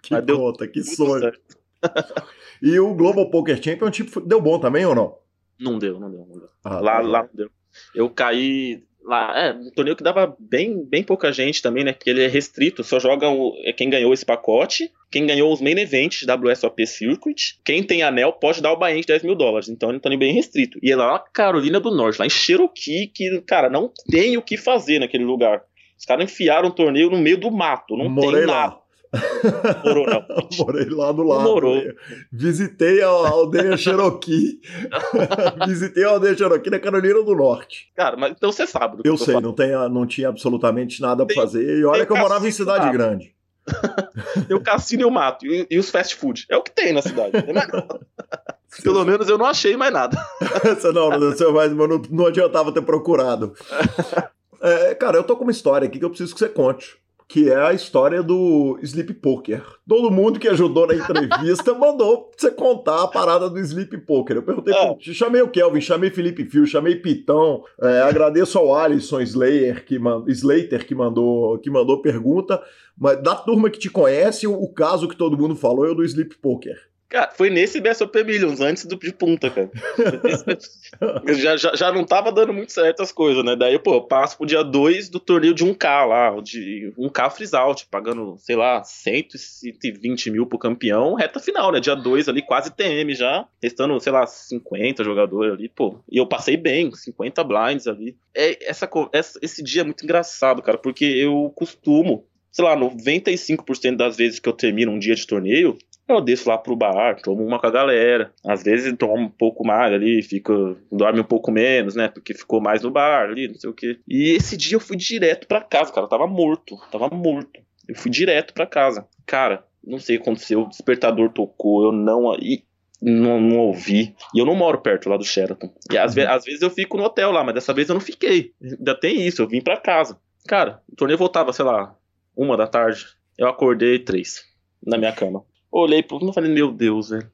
que Mas conta, que sonho. e o Global Poker Championship deu bom também ou não? Não deu, não deu. Não deu. Ah, lá, tá. lá não deu. Eu caí lá, é, um torneio que dava bem, bem pouca gente também, né? Porque ele é restrito, só joga o, é quem ganhou esse pacote, quem ganhou os main events WSOP Circuit, quem tem anel pode dar o buy de 10 mil dólares. Então é um torneio bem restrito. E é lá na Carolina do Norte, lá em Cherokee, que, cara, não tem o que fazer naquele lugar. Os caras enfiaram o torneio no meio do mato, não Morei tem nada. Lá. Morou, não. Morei lá do lado. Morou. Visitei a aldeia Cherokee. Visitei a aldeia Cherokee na Carolina do Norte. Cara, mas então você sabe. eu sei, não, tem, não tinha absolutamente nada pra fazer. E olha que eu morava em cidade grande. tem o cassino e o mato. E, e, os fast food. É o que tem na cidade. Pelo menos eu não achei mais nada. não, não, mas não, não adiantava ter procurado. É, cara, eu tô com uma história aqui que eu preciso que você conte que é a história do Sleep Poker. Todo mundo que ajudou na entrevista mandou você contar a parada do Sleep Poker. Eu perguntei, é. chamei o Kelvin, chamei Felipe Fio, chamei Pitão, é, agradeço ao Alisson Slayer que Slater que mandou, que mandou pergunta, mas da turma que te conhece, o, o caso que todo mundo falou é o do Sleep Poker. Cara, foi nesse BSOP Millions, antes do de punta, cara. já, já, já não tava dando muito certo as coisas, né? Daí, pô, eu passo pro dia 2 do torneio de 1K lá, de 1K freeze out, pagando, sei lá, 120 mil pro campeão, reta final, né? Dia 2 ali, quase TM já, restando, sei lá, 50 jogadores ali, pô. E eu passei bem, 50 blinds ali. É, essa, essa, esse dia é muito engraçado, cara, porque eu costumo sei lá, 95% das vezes que eu termino um dia de torneio, eu desço lá pro bar, tomo uma com a galera. Às vezes tomo um pouco mais ali, fica, dorme um pouco menos, né? Porque ficou mais no bar ali, não sei o quê. E esse dia eu fui direto pra casa, cara. Eu tava morto, tava morto. Eu fui direto pra casa. Cara, não sei o que aconteceu, o despertador tocou, eu não. E, não, não, ouvi. E eu não moro perto lá do Sheraton. E às, uhum. ve às vezes eu fico no hotel lá, mas dessa vez eu não fiquei. Ainda tem isso, eu vim pra casa. Cara, o torneio voltava, sei lá, uma da tarde. Eu acordei três na minha cama. Olhei pro e falei, meu Deus, velho.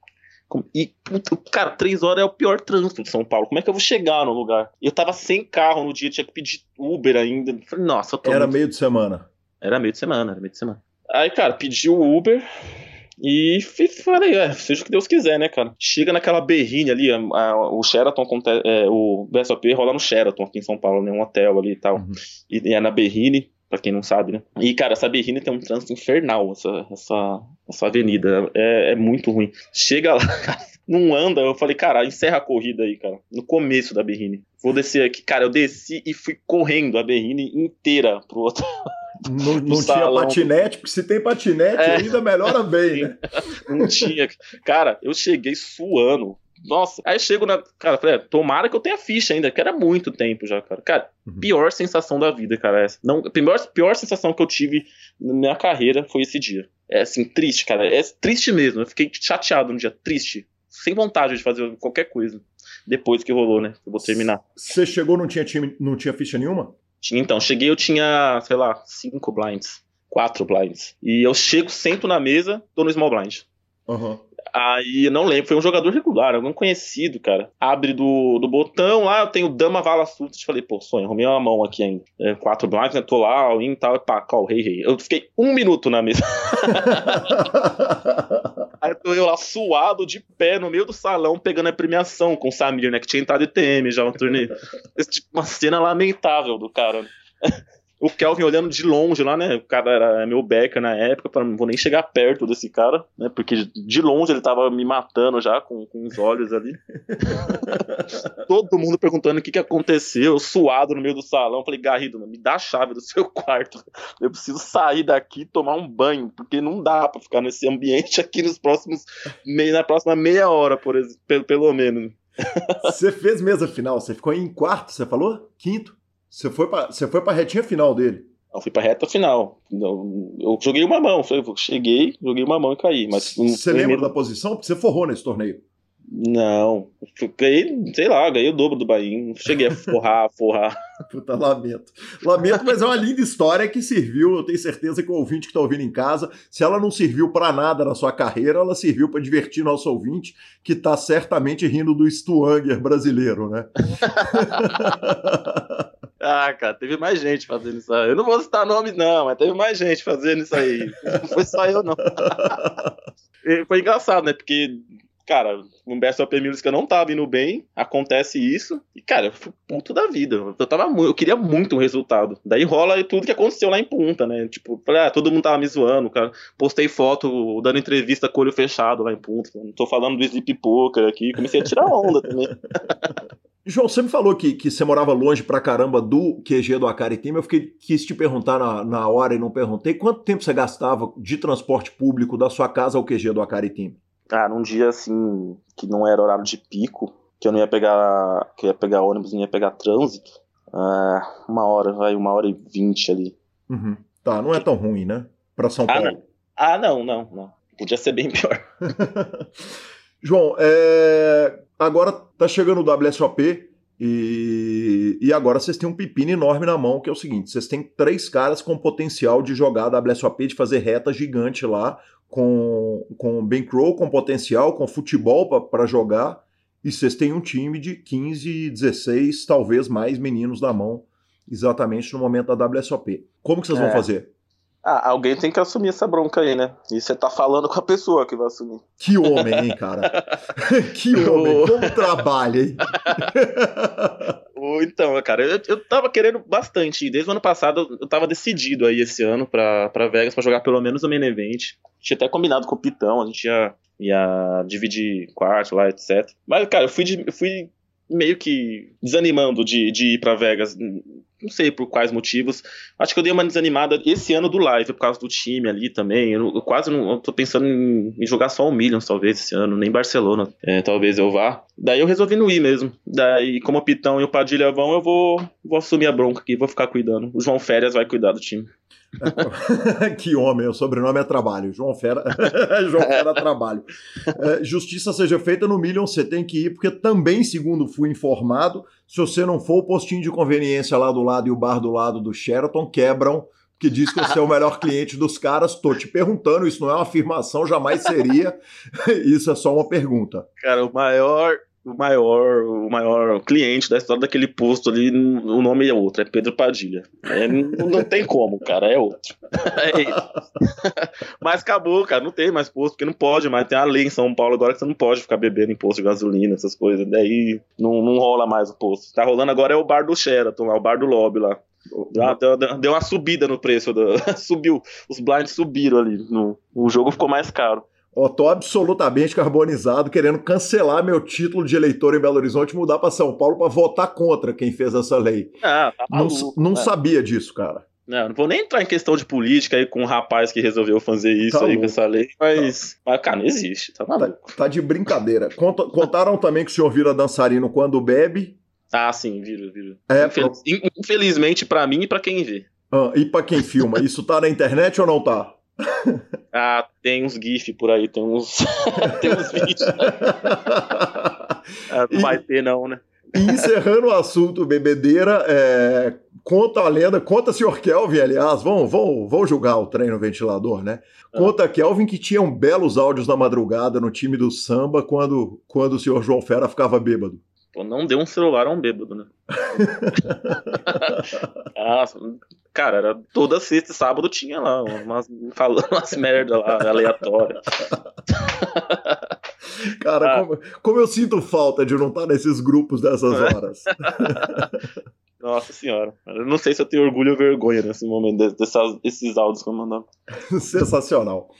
E, puta, cara, três horas é o pior trânsito de São Paulo. Como é que eu vou chegar no lugar? Eu tava sem carro no dia, tinha que pedir Uber ainda. Falei, nossa, eu tô. Era muito... meio de semana. Era meio de semana, era meio de semana. Aí, cara, pedi o Uber. E falei, é, seja o que Deus quiser, né, cara? Chega naquela berrine ali, a, a, o Sheraton, é, o BSOP rola no Sheraton aqui em São Paulo, né? Um hotel ali e tal. Uhum. E, e é na berrine, pra quem não sabe, né? E, cara, essa berrine tem um trânsito infernal, essa, essa, essa avenida. É, é muito ruim. Chega lá, cara, não anda. Eu falei, cara, encerra a corrida aí, cara. No começo da berrine. Vou descer aqui. Cara, eu desci e fui correndo a berrine inteira pro outro. Não, não tinha patinete, porque se tem patinete é. ainda melhora bem, né? Não tinha. Cara, eu cheguei suando. Nossa, aí eu chego na. Cara, falei, é, tomara que eu tenha ficha ainda, que era muito tempo já, cara. Cara, uhum. pior sensação da vida, cara. Essa. Não, a pior, pior sensação que eu tive na minha carreira foi esse dia. É assim, triste, cara. É triste mesmo. Eu fiquei chateado no dia, triste. Sem vontade de fazer qualquer coisa. Depois que rolou, né? Eu vou terminar. Você chegou não tinha time, não tinha ficha nenhuma? Então, cheguei, eu tinha, sei lá, cinco blinds, quatro blinds. E eu chego, sento na mesa, tô no small blind. Uhum. Aí, não lembro, foi um jogador regular, algum conhecido, cara. Abre do, do botão lá, eu tenho Dama Vala Sultas. Falei, pô, sonho, arrumei uma mão aqui ainda. É, quatro blinds, né? Tô lá, all e tal, e pá, call, rei, rei. Eu fiquei um minuto na mesa. Aí tô eu lá suado, de pé, no meio do salão, pegando a premiação com o Samir, né? Que tinha entrado TM já no torneio. Esse, tipo, uma cena lamentável do cara. O Kelvin olhando de longe lá, né? O cara era meu backer na época, para não vou nem chegar perto desse cara, né? Porque de longe ele tava me matando já com, com os olhos ali. Todo mundo perguntando o que, que aconteceu, suado no meio do salão. Falei, Garrido, me dá a chave do seu quarto. Eu preciso sair daqui e tomar um banho, porque não dá para ficar nesse ambiente aqui nos próximos na próxima meia hora, por exemplo, pelo, pelo menos. Você fez mesa final, você ficou em quarto, você falou? Quinto? Você foi para você foi para retinha final dele? Eu fui para reta final. Eu, eu joguei uma mão, eu cheguei, joguei uma mão e caí. Mas você lembra da posição? Porque você forrou nesse torneio. Não, ganhei, sei lá, ganhei o dobro do Bahia. Não cheguei a forrar, forrar. Puta, lamento. Lamento, mas é uma linda história que serviu. Eu tenho certeza que o ouvinte que está ouvindo em casa, se ela não serviu para nada na sua carreira, ela serviu para divertir nosso ouvinte, que está certamente rindo do Stuanger brasileiro, né? Ah, cara, teve mais gente fazendo isso aí. Eu não vou citar nomes, não, mas teve mais gente fazendo isso aí. Não foi só eu, não. foi engraçado, né? Porque, cara, no Best of Music eu não tava indo bem, acontece isso, e, cara, eu fui puto da vida. Eu, tava, eu queria muito um resultado. Daí rola tudo que aconteceu lá em Punta, né? Tipo, ah, todo mundo tava me zoando, cara. Postei foto dando entrevista com olho fechado lá em Punta. Não tô falando do Sleep Poker aqui, comecei a tirar onda também. João, você me falou que, que você morava longe pra caramba do QG do Acari Team. Eu fiquei, quis te perguntar na, na hora e não perguntei. Quanto tempo você gastava de transporte público da sua casa ao QG do Acari Team? Ah, num dia assim, que não era horário de pico, que eu não ia pegar, que ia pegar ônibus, não ia pegar trânsito, ah, uma hora, vai, uma hora e vinte ali. Uhum. Tá, não é tão ruim, né? Pra São ah, Paulo. Não. Ah, não, não, não. Podia ser bem pior. João, é... agora tá chegando o WSOP e... e agora vocês têm um pepino enorme na mão, que é o seguinte: vocês têm três caras com potencial de jogar WSOP, de fazer reta gigante lá, com, com bankroll, com potencial, com futebol para jogar, e vocês têm um time de 15, 16, talvez mais meninos na mão, exatamente no momento da WSOP. Como que vocês é. vão fazer? Ah, alguém tem que assumir essa bronca aí, né? E você tá falando com a pessoa que vai assumir. Que homem, hein, cara? que homem, como trabalha, hein? então, cara, eu, eu tava querendo bastante. Desde o ano passado, eu tava decidido aí esse ano pra, pra Vegas pra jogar pelo menos o main event. Tinha até combinado com o Pitão, a gente ia, ia dividir quarto lá, etc. Mas, cara, eu fui, de, eu fui meio que desanimando de, de ir para Vegas não sei por quais motivos. Acho que eu dei uma desanimada esse ano do live, por causa do time ali também. Eu, eu quase não. Eu tô pensando em, em, jogar só o Millions, talvez, esse ano, nem Barcelona. É, talvez eu vá. Daí eu resolvi não ir mesmo. Daí, como o Pitão e o Padilha vão, eu vou, vou assumir a bronca aqui, vou ficar cuidando. O João Férias vai cuidar do time. que homem, o sobrenome é trabalho. João Fera, João Fera Trabalho. É, justiça seja feita no Million, você tem que ir, porque também, segundo fui informado, se você não for, o postinho de conveniência lá do lado e o bar do lado do Sheraton quebram, que diz que você é o melhor cliente dos caras. Tô te perguntando, isso não é uma afirmação, jamais seria. Isso é só uma pergunta. Cara, o maior o maior, o maior cliente da história daquele posto ali, o nome é outro, é Pedro Padilha. É, não, não, tem como, cara, é outro. É Mas acabou, cara, não tem mais posto, porque não pode mais. Tem a lei em São Paulo agora que você não pode ficar bebendo em posto de gasolina, essas coisas. Daí não, não rola mais o posto. Tá rolando agora é o bar do Sheraton lá, o bar do Lobby lá. Deu, deu uma subida no preço, do, subiu, os blinds subiram ali, no, o jogo ficou mais caro. Ó, tô absolutamente carbonizado, querendo cancelar meu título de eleitor em Belo Horizonte e mudar para São Paulo para votar contra quem fez essa lei. Ah, tá maluco, não, não sabia disso, cara. Não, não vou nem entrar em questão de política aí com um rapaz que resolveu fazer isso tá aí louco. com essa lei, mas, tá. mas, cara, não existe, tá maluco. Tá, tá de brincadeira. Conta, contaram também que o senhor vira dançarino quando bebe. Ah, sim, viro, viro. É, Infeliz, pro... Infelizmente para mim e para quem vê. Ah, e para quem filma, isso tá na internet ou não tá? Ah, tem uns GIF por aí, tem uns, tem uns vídeos. Né? Ah, não e, vai ter, não, né? Encerrando o assunto bebedeira, é, conta a lenda, conta o senhor Kelvin, aliás, vão, vão, vão julgar o trem no ventilador, né? Ah. Conta Kelvin que tinham belos áudios na madrugada no time do samba quando, quando o senhor João Fera ficava bêbado. Pô, não deu um celular a um bêbado, né? Nossa, cara, era toda sexta e sábado tinha lá umas, falando umas merda lá, aleatórias. Cara, ah. como, como, eu sinto falta de não estar nesses grupos dessas é. horas. Nossa senhora. Eu não sei se eu tenho orgulho ou vergonha nesse momento, dessas, desses áudios que eu mandando. Sensacional.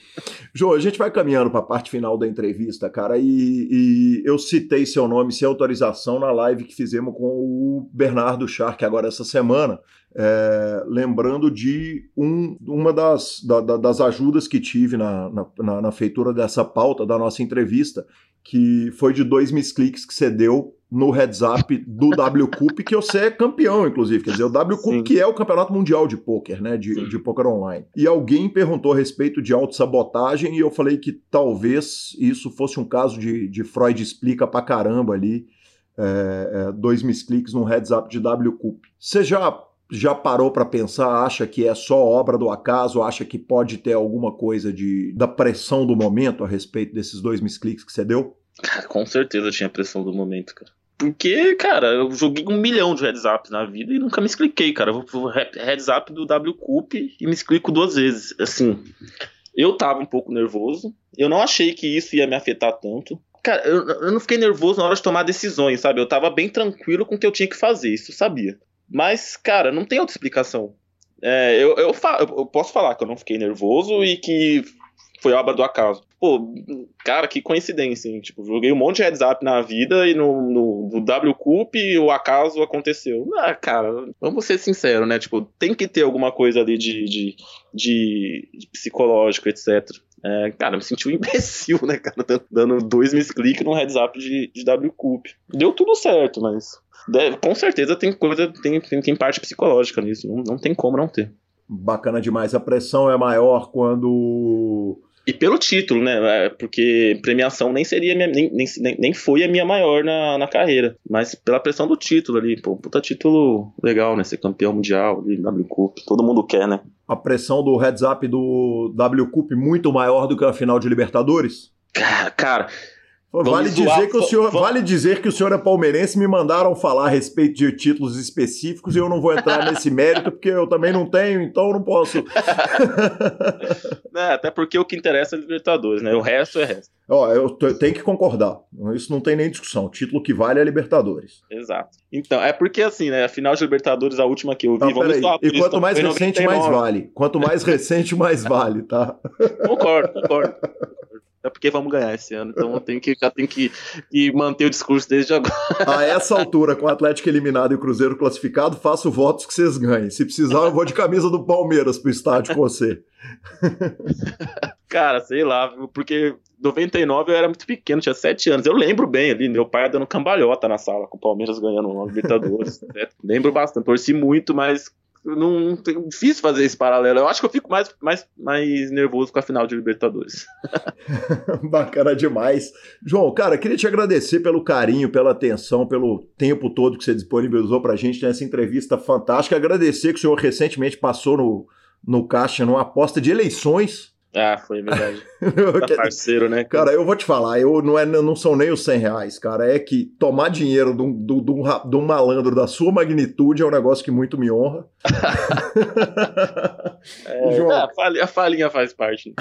João, a gente vai caminhando para a parte final da entrevista, cara, e, e, eu citei seu nome sem autorização na live que fizemos com o Bernardo Shark agora essa semana. É, lembrando de um, uma das, da, das ajudas que tive na, na, na, feitura dessa pauta da nossa entrevista, que foi de dois miscliques que você deu no heads up do W Cup, que você é campeão, inclusive. Quer dizer, o W Cup, que é o campeonato mundial de pôquer, né? De, de pôquer online. E alguém perguntou a respeito de autossabotagem, e eu falei que talvez isso fosse um caso de, de Freud explica pra caramba ali. É, é, dois miscliques no heads up de W Cup. Você já já parou para pensar, acha que é só obra do acaso, acha que pode ter alguma coisa de da pressão do momento a respeito desses dois miscliques que você deu? Com certeza tinha pressão do momento, cara. Porque, cara, eu joguei um milhão de heads up na vida e nunca me expliquei, cara. Eu vou heads up do W Cup e me explico duas vezes. Assim, eu tava um pouco nervoso. Eu não achei que isso ia me afetar tanto. Cara, eu, eu não fiquei nervoso na hora de tomar decisões, sabe? Eu tava bem tranquilo com o que eu tinha que fazer, isso eu sabia. Mas, cara, não tem outra explicação. É, eu, eu, eu, posso falar que eu não fiquei nervoso e que foi obra do acaso. Pô, cara, que coincidência, hein? Tipo, joguei um monte de heads up na vida e no, no, no W Cup o acaso aconteceu. Ah, cara, vamos ser sinceros, né? Tipo, tem que ter alguma coisa ali de, de, de psicológico, etc. É, cara, me senti um imbecil, né, cara? Dando dois misclick no heads up de, de W Cup. Deu tudo certo, mas deve, com certeza tem coisa, tem, tem, tem parte psicológica nisso. Não, não tem como não ter. Bacana demais. A pressão é maior quando e pelo título, né? É, porque premiação nem seria minha, nem, nem, nem foi a minha maior na, na carreira. Mas pela pressão do título ali, pô, puta título legal, né? Ser campeão mundial de W Cup. Todo mundo quer, né? A pressão do heads up do W Cup muito maior do que a final de Libertadores? Cara, cara Vale dizer, que o senhor, vale dizer que o senhor é palmeirense me mandaram falar a respeito de títulos específicos e eu não vou entrar nesse mérito porque eu também não tenho, então não posso. é, até porque o que interessa é Libertadores, né? O resto é resto. Ó, eu tenho que concordar. Isso não tem nem discussão. O título que vale é Libertadores. Exato. Então, é porque assim, né? A final de Libertadores, a última que eu vi, não, vamos falar, E quanto mais recente, mais vale. Quanto mais recente, mais vale, tá? Concordo, concordo é porque vamos ganhar esse ano. Então eu tenho que, já tenho que, que, manter o discurso desde agora. A essa altura, com o Atlético eliminado e o Cruzeiro classificado, faço votos que vocês ganhem. Se precisar, eu vou de camisa do Palmeiras pro estádio com você. Cara, sei lá, porque 99 eu era muito pequeno, tinha 7 anos. Eu lembro bem ali, meu pai dando cambalhota na sala com o Palmeiras ganhando o Libertadores. lembro bastante, torci muito, mas não, não difícil fazer esse paralelo. Eu acho que eu fico mais, mais, mais nervoso com a final de Libertadores. Bacana demais. João, cara, queria te agradecer pelo carinho, pela atenção, pelo tempo todo que você disponibilizou pra gente nessa entrevista fantástica. Agradecer que o senhor recentemente passou no, no caixa numa aposta de eleições Ah, foi verdade. tá parceiro, né? Cara, eu vou te falar, eu não, é, não são nem os 100 reais, cara. É que tomar dinheiro de um, de, um, de um malandro da sua magnitude é um negócio que muito me honra. é, João... a, falinha, a falinha faz parte.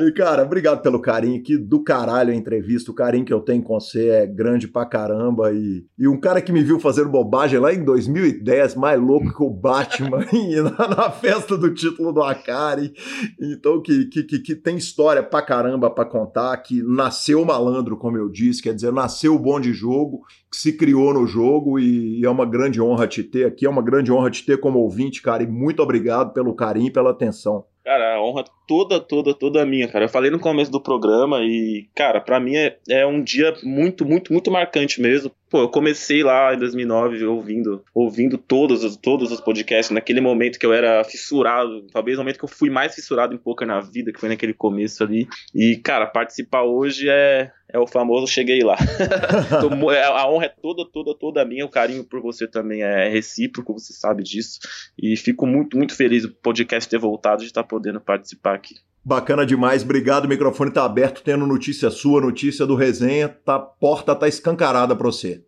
E, cara, obrigado pelo carinho. Que do caralho a entrevista. O carinho que eu tenho com você é grande pra caramba. E, e um cara que me viu fazendo bobagem lá em 2010, mais louco que o Batman, na, na festa do título do Akari. Então, que, que, que, tem história pra caramba pra contar, que nasceu malandro, como eu disse, quer dizer, nasceu bom de jogo, que se criou no jogo e, e é uma grande honra te ter aqui, é uma grande honra te ter como ouvinte, cara, e muito obrigado pelo carinho e pela atenção. Cara, a honra toda, toda, toda minha, cara. Eu falei no começo do programa e, cara, para mim é, é, um dia muito, muito, muito marcante mesmo. Pô, eu comecei lá em 2009 ouvindo, ouvindo todos, os, todos os podcasts, naquele momento que eu era fissurado, talvez o momento que eu fui mais fissurado em poker na vida, que foi naquele começo ali. E, cara, participar hoje é, é o famoso cheguei lá. então, a honra é toda, toda, toda minha. O carinho por você também é recíproco, você sabe disso. E fico muito, muito feliz do podcast ter voltado de estar podendo participar Bacana demais, obrigado. O microfone está aberto, tendo notícia sua, notícia do resenha, tá, porta tá escancarada para você.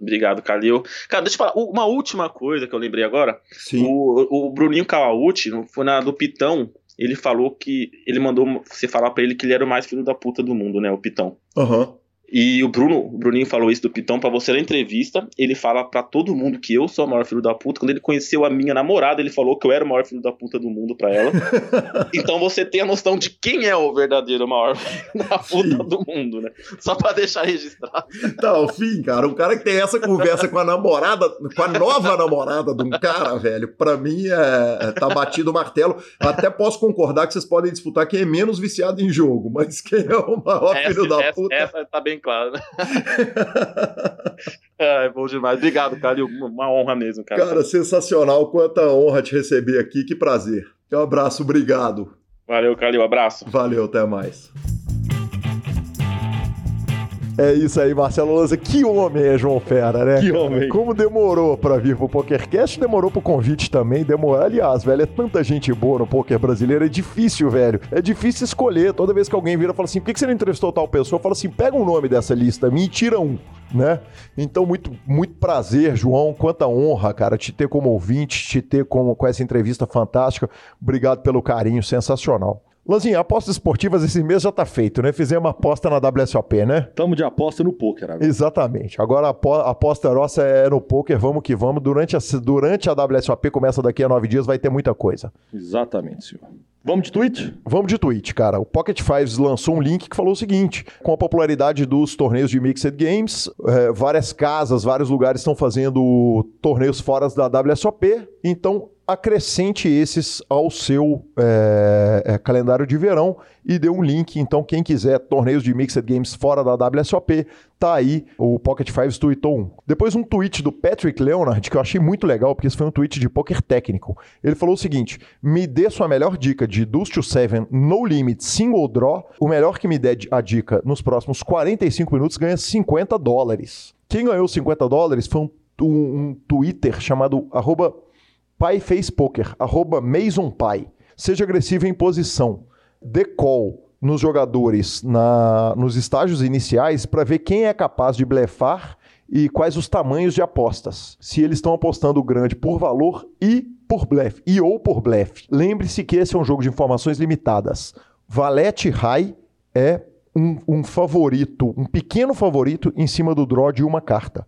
Obrigado, Calil. Cara, deixa eu falar, uma última coisa que eu lembrei agora. Sim. O, o Bruninho Kawauchi, foi na do Pitão, ele falou que. Ele mandou você falar para ele que ele era o mais filho da puta do mundo, né? O Pitão. Aham. Uhum. E o Bruno, o Bruninho falou isso do Pitão para você na entrevista. Ele fala para todo mundo que eu sou o maior filho da puta. Quando ele conheceu a minha namorada, ele falou que eu era o maior filho da puta do mundo para ela. então você tem a noção de quem é o verdadeiro maior filho da puta Sim. do mundo, né? Só para deixar registrado. Tá, fim, cara, um cara que tem essa conversa com a namorada, com a nova namorada de um cara, velho, para mim é, é, tá batido o martelo. Até posso concordar que vocês podem disputar quem é menos viciado em jogo, mas quem é o maior essa, filho da essa, puta. Essa tá bem bem claro. Né? é, bom demais. Obrigado, cara. Uma honra mesmo, cara. Cara, sensacional. Quanta honra te receber aqui. Que prazer. Um abraço, obrigado. Valeu, Calil. Abraço. Valeu, até mais. É isso aí, Marcelo Lanza. Que homem é João Fera, né? Que homem. Como demorou para vir pro PokerCast, demorou pro convite também. Demorou. Aliás, velho, é tanta gente boa no poker brasileiro. É difícil, velho. É difícil escolher. Toda vez que alguém vira e fala assim: por que você não entrevistou tal pessoa? Fala assim: pega um nome dessa lista me e tira um. Né? Então, muito, muito prazer, João. Quanta honra, cara, te ter como ouvinte, te ter como, com essa entrevista fantástica. Obrigado pelo carinho, sensacional. Lanzinho, apostas esportivas esse mês já tá feito, né? Fizemos uma aposta na WSOP, né? Tamo de aposta no poker agora. Exatamente. Agora a aposta nossa é no poker, vamos que vamos. Durante a, durante a WSOP, começa daqui a nove dias, vai ter muita coisa. Exatamente, senhor. Vamos de tweet? Vamos de tweet, cara. O Pocket Fives lançou um link que falou o seguinte: com a popularidade dos torneios de Mixed Games, é, várias casas, vários lugares estão fazendo torneios fora da WSOP, então acrescente esses ao seu é, é, calendário de verão e dê um link. Então, quem quiser torneios de Mixed Games fora da WSOP, tá aí. O Pocket Fives tweetou um. Depois, um tweet do Patrick Leonard, que eu achei muito legal, porque esse foi um tweet de poker técnico. Ele falou o seguinte: me dê sua melhor dica de Deuce to Seven, No Limit, Single Draw. O melhor que me der a dica nos próximos 45 minutos ganha 50 dólares. Quem ganhou 50 dólares foi um, um, um Twitter chamado arroba Pai fez poker, arroba Mason Pai. Seja agressivo em posição. Dê call nos jogadores na, nos estágios iniciais para ver quem é capaz de blefar e quais os tamanhos de apostas. Se eles estão apostando grande por valor e por blefe, e ou por blefe. Lembre-se que esse é um jogo de informações limitadas. Valete High é um, um, favorito, um pequeno favorito em cima do draw de uma carta.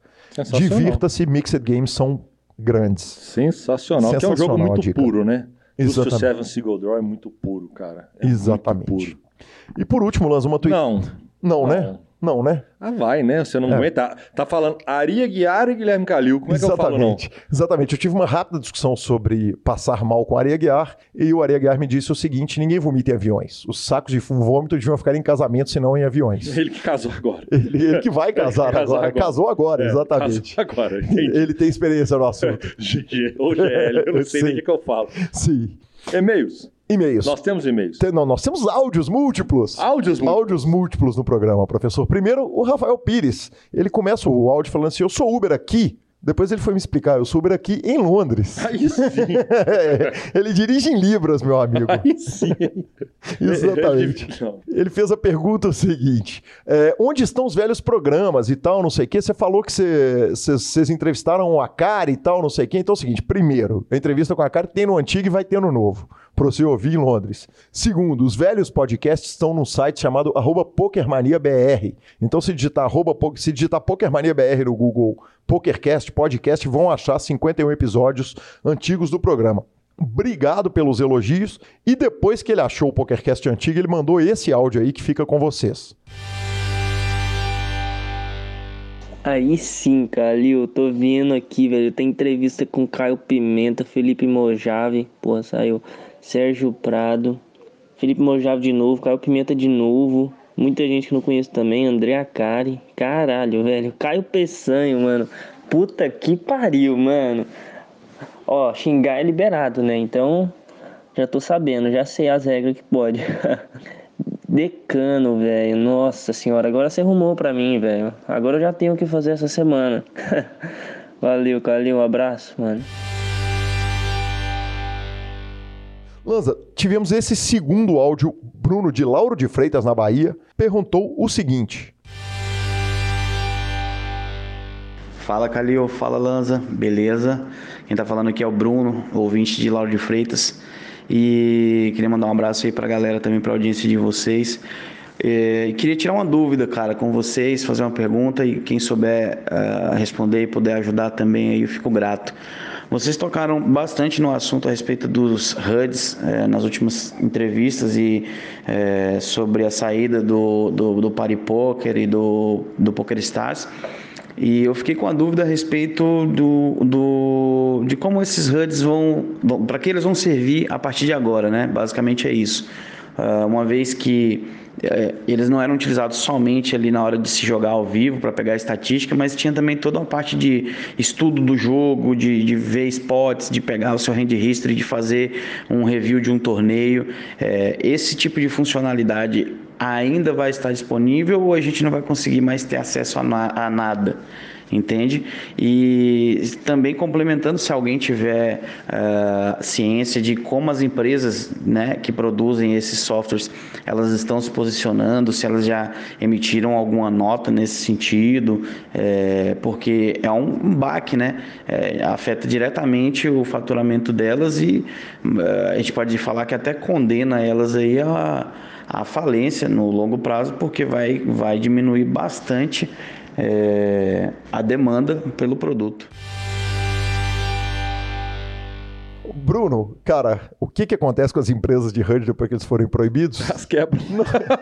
Divirta-se, Mixed Games são grandes. Sensacional, Sensacional que é um jogo muito puro, né? Exatamente. O Seven Single Draw é muito puro, cara. É Exatamente. E por último, lança uma tweet. Não. Não, né? Não. Né? Ah, vai, né? Você não é. aguenta. Tá falando Aria Guiar e Guilherme Calil. Como é que Exatamente. eu falo, não? Exatamente. Eu tive uma rápida discussão sobre passar mal com Aria Guiar e o Aria Guiar me disse o seguinte: ninguém vomita em aviões. Os sacos de vômito deviam ficar em casamento, senão em aviões. Ele que casou agora. Ele, ele que vai casar agora. agora. Casou agora, é, exatamente. Casou agora. Entendi. Ele tem experiência no assunto. GG ou GL, eu não sei nem o que eu falo. Sim. E-mails. E-mails. Nós temos e-mails. Tem, não, nós temos áudios múltiplos. Áudios múltiplos. Áudios múltiplos no programa, professor. Primeiro, o Rafael Pires. Ele começa o áudio falando assim: Eu sou Uber aqui Depois ele foi me explicar, eu soube aqui em Londres. Aí sim. É, ele dirige em Libras, meu amigo. Aí sim. Exatamente. Não. Ele fez a pergunta o seguinte: é, onde estão os velhos programas e tal, não sei o quê? Você falou que vocês entrevistaram a Kari e tal, não sei o quê. Então é o seguinte: primeiro, a entrevista com a Kari tem no antigo e vai ter no novo. Pra você ouvir em Londres. Segundo, os velhos podcasts estão num site chamado PokerManiaBR. Então, se digitar, arroba, se digitar PokerManiaBR no Google PokerCast, podcast, vão achar 51 episódios antigos do programa. Obrigado pelos elogios. E depois que ele achou o PokerCast antigo, ele mandou esse áudio aí que fica com vocês. Aí sim, Calil, tô vendo aqui, velho. Tem entrevista com Caio Pimenta, Felipe Mojave, porra, saiu Sérgio Prado, Felipe Mojave de novo, Caio Pimenta de novo. Muita gente que não conheço também, André Acari. Caralho, velho. Caio Peçanho, mano. Puta que pariu, mano. Ó, xingar é liberado, né? Então, já tô sabendo, já sei as regras que pode. Decano, velho. Nossa senhora, agora você arrumou pra mim, velho. Agora eu já tenho o que fazer essa semana. Valeu, Calil. Um abraço, mano. Lanza, tivemos esse segundo áudio. Bruno de Lauro de Freitas, na Bahia, perguntou o seguinte. Fala Calil, fala Lanza, beleza? Quem tá falando aqui é o Bruno, ouvinte de Lauro de Freitas. E queria mandar um abraço aí pra galera também, pra audiência de vocês. É, e queria tirar uma dúvida, cara, com vocês, fazer uma pergunta e quem souber ah, responder e puder ajudar também aí, eu fico grato. Vocês tocaram bastante no assunto a respeito dos HUDs eh, nas últimas entrevistas e eh, sobre a saída do, do, do Party Poker e do, do Poker Stars. E eu fiquei com a dúvida a respeito do, do, de como esses HUDs vão, vão para que eles vão servir a partir de agora, né? Basicamente é isso. Ah, uma vez que eh, eles não eram utilizados somente ali na hora de se jogar ao vivo para pegar estatística, mas tinha também toda uma parte de estudo do jogo, de, de ver spots, de pegar o seu hand history, de fazer um review de um torneio. Eh, esse tipo de funcionalidade ainda vai estar disponível ou a gente não vai conseguir mais ter acesso a, na- a nada? Entende? E também complementando, se alguém tiver ah, ciência de como as empresas né, que produzem esses softwares elas estão se posicionando, se elas já emitiram alguma nota nesse sentido, é, porque é um baque, né? É, afeta diretamente o faturamento delas e ah, a gente pode falar que até condena elas aí a, a falência no longo prazo, porque vai, vai diminuir bastante é, a demanda pelo produto. Bruno, cara, o que, que acontece com as empresas de HUD depois que eles forem proibidos? As quebram.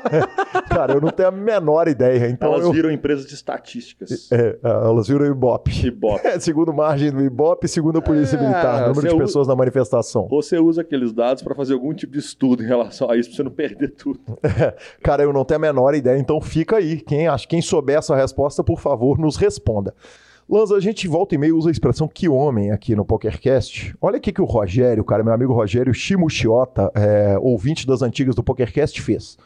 cara, eu não tenho a menor ideia. Então Elas eu- viram empresas de estatísticas. É, elas viram Ibope. Ibope. É, segundo margem do Ibope, segundo a Polícia É, Militar, número de usa- pessoas na manifestação. Você usa aqueles dados para fazer algum tipo de estudo em relação a isso, para você não perder tudo. Cara, eu não tenho a menor ideia, então fica aí. Quem, acha, quem souber essa resposta, por favor, nos responda. Lanza, a gente volta e meia usa a expressão que homem aqui no PokerCast. Olha aqui que o Rogério, cara, meu amigo Rogério Shimushiota, é, ouvinte das antigas do PokerCast, fez.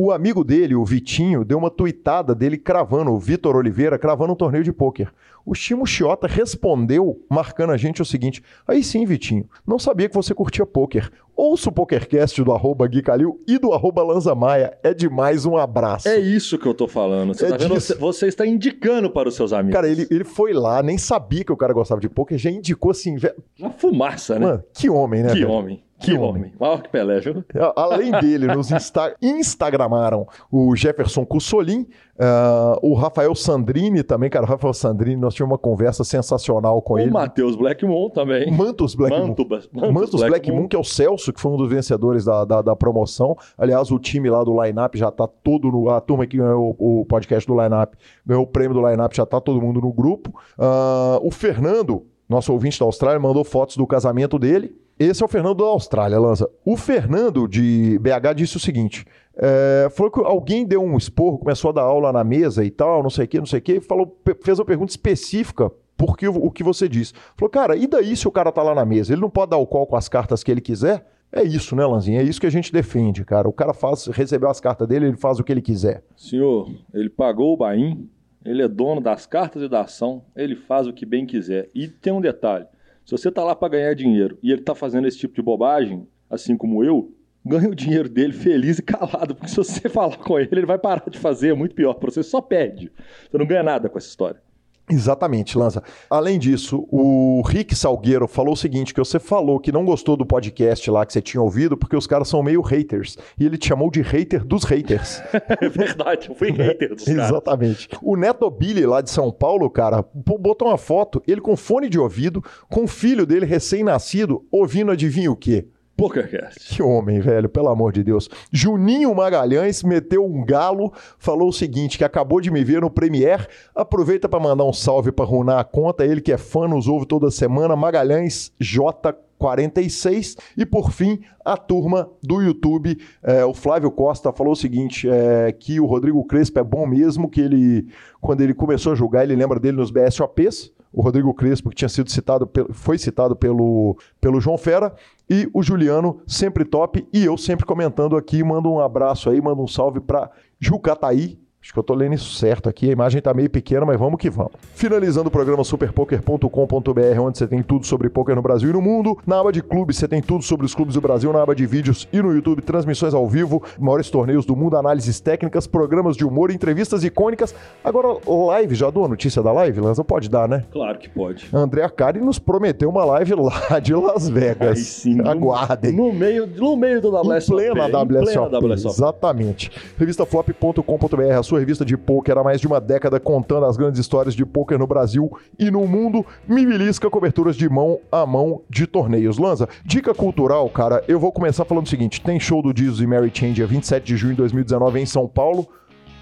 O amigo dele, o Vitinho, deu uma tuitada dele cravando, o Vitor Oliveira, cravando um torneio de pôquer. O Chimo Chiota respondeu, marcando a gente o seguinte: Aí sim, Vitinho, não sabia que você curtia pôquer. Ouça o PokerCast do arroba Gui Calil e do arroba Lanza Maia. É demais, um abraço. É isso que eu tô falando. Você, É tá vendo? Você- você está indicando para os seus amigos. Cara, ele, ele foi lá, nem sabia que o cara gostava de pôquer, já indicou assim, velho. Uma fumaça, né? Mano, que homem, né? que velho? homem. Que, Que homem. Maior que Pelé, viu? A- Além dele, nos insta instagramaram o Jefferson Cussolin, ah, o Rafael Sandrini também, cara, o Rafael Sandrini, nós tivemos uma conversa sensacional com O ele. Matheus Blackmon também. Mantos Black Moon. Manto, Mantos, Mantos Black Moon, que é o Celso, que foi um dos vencedores da, da, da promoção. Aliás, o time lá do Lineup já tá todo no. A turma que ganhou o, o podcast do Lineup ganhou o prêmio do Lineup, já tá todo mundo no grupo. Ah, o Fernando, nosso ouvinte da Austrália, mandou fotos do casamento dele. Esse é o Fernando da Austrália, Lanza. O Fernando de BH disse o seguinte: é, falou que alguém deu um esporro, começou a dar aula na mesa e tal, não sei o que, não sei o que, falou, fez uma pergunta específica porque o, que você disse. Falou, cara, e daí se o cara tá lá na mesa? Ele não pode dar o call com as cartas que ele quiser? É isso, né, Lanzinha? É isso que a gente defende, cara. O cara faz, recebeu as cartas dele, ele faz o que ele quiser. Senhor, ele pagou o Baim, Ele é dono das cartas e da ação, ele faz o que bem quiser. E tem um detalhe: se você tá lá para ganhar dinheiro e ele tá fazendo esse tipo de bobagem, assim como eu, ganha o dinheiro dele feliz e calado, porque se você falar com ele, ele vai parar de fazer, é muito pior para você, só perde. Você não ganha nada com essa história. Exatamente, Lanza. Além disso, o Rick Salgueiro falou o seguinte: que você falou que não gostou do podcast lá que você tinha ouvido, porque os caras são meio haters. E ele te chamou de hater dos haters. é verdade, eu fui hater dos caras. Exatamente. O Neto Billy, lá de São Paulo, cara, botou uma foto, ele com fone de ouvido, com o filho dele recém-nascido, ouvindo adivinha o quê? PokerCast. Que homem, velho, pelo amor de Deus. Juninho Magalhães meteu um galo, falou o seguinte, que acabou de me ver no Premiere, aproveita para mandar um salve para runar a conta, ele que é fã, nos ouve toda semana, Magalhães J 46. E por fim, a turma do YouTube, é, o Flávio Costa falou o seguinte: é, que o Rodrigo Crespo é bom mesmo, que ele, quando ele começou a jogar, ele lembra dele nos BSOPs. O Rodrigo Crespo, que tinha sido citado, foi citado pelo, pelo João Fera, e o Juliano, sempre top, e eu sempre comentando aqui, mando um abraço aí, mando um salve para Jucataí, Acho que eu tô lendo isso certo aqui. A imagem tá meio pequena, mas vamos que vamos. Finalizando o programa superpoker.com.br, onde você tem tudo sobre poker no Brasil e no mundo. Na aba de clubes, você tem tudo sobre os clubes do Brasil. Na aba de vídeos e no YouTube, transmissões ao vivo, maiores torneios do mundo, análises técnicas, programas de humor, entrevistas icônicas. Agora, live, já dou a notícia da live, Lanza? Pode dar, né? Claro que pode. André Acari nos prometeu uma live lá de Las Vegas. Aí sim. Aguardem. No meio, no meio do WSOP. Em plena WSOP. Exatamente. Revistaflop.com.br, sua revista de poker há mais de uma década contando as grandes histórias de poker no Brasil e no mundo. Me coberturas de mão a mão de torneios. Lanza, dica cultural, cara, eu vou começar falando o seguinte: tem show do Jesus e Mary Chain dia 27 de junho de 2019 em São Paulo.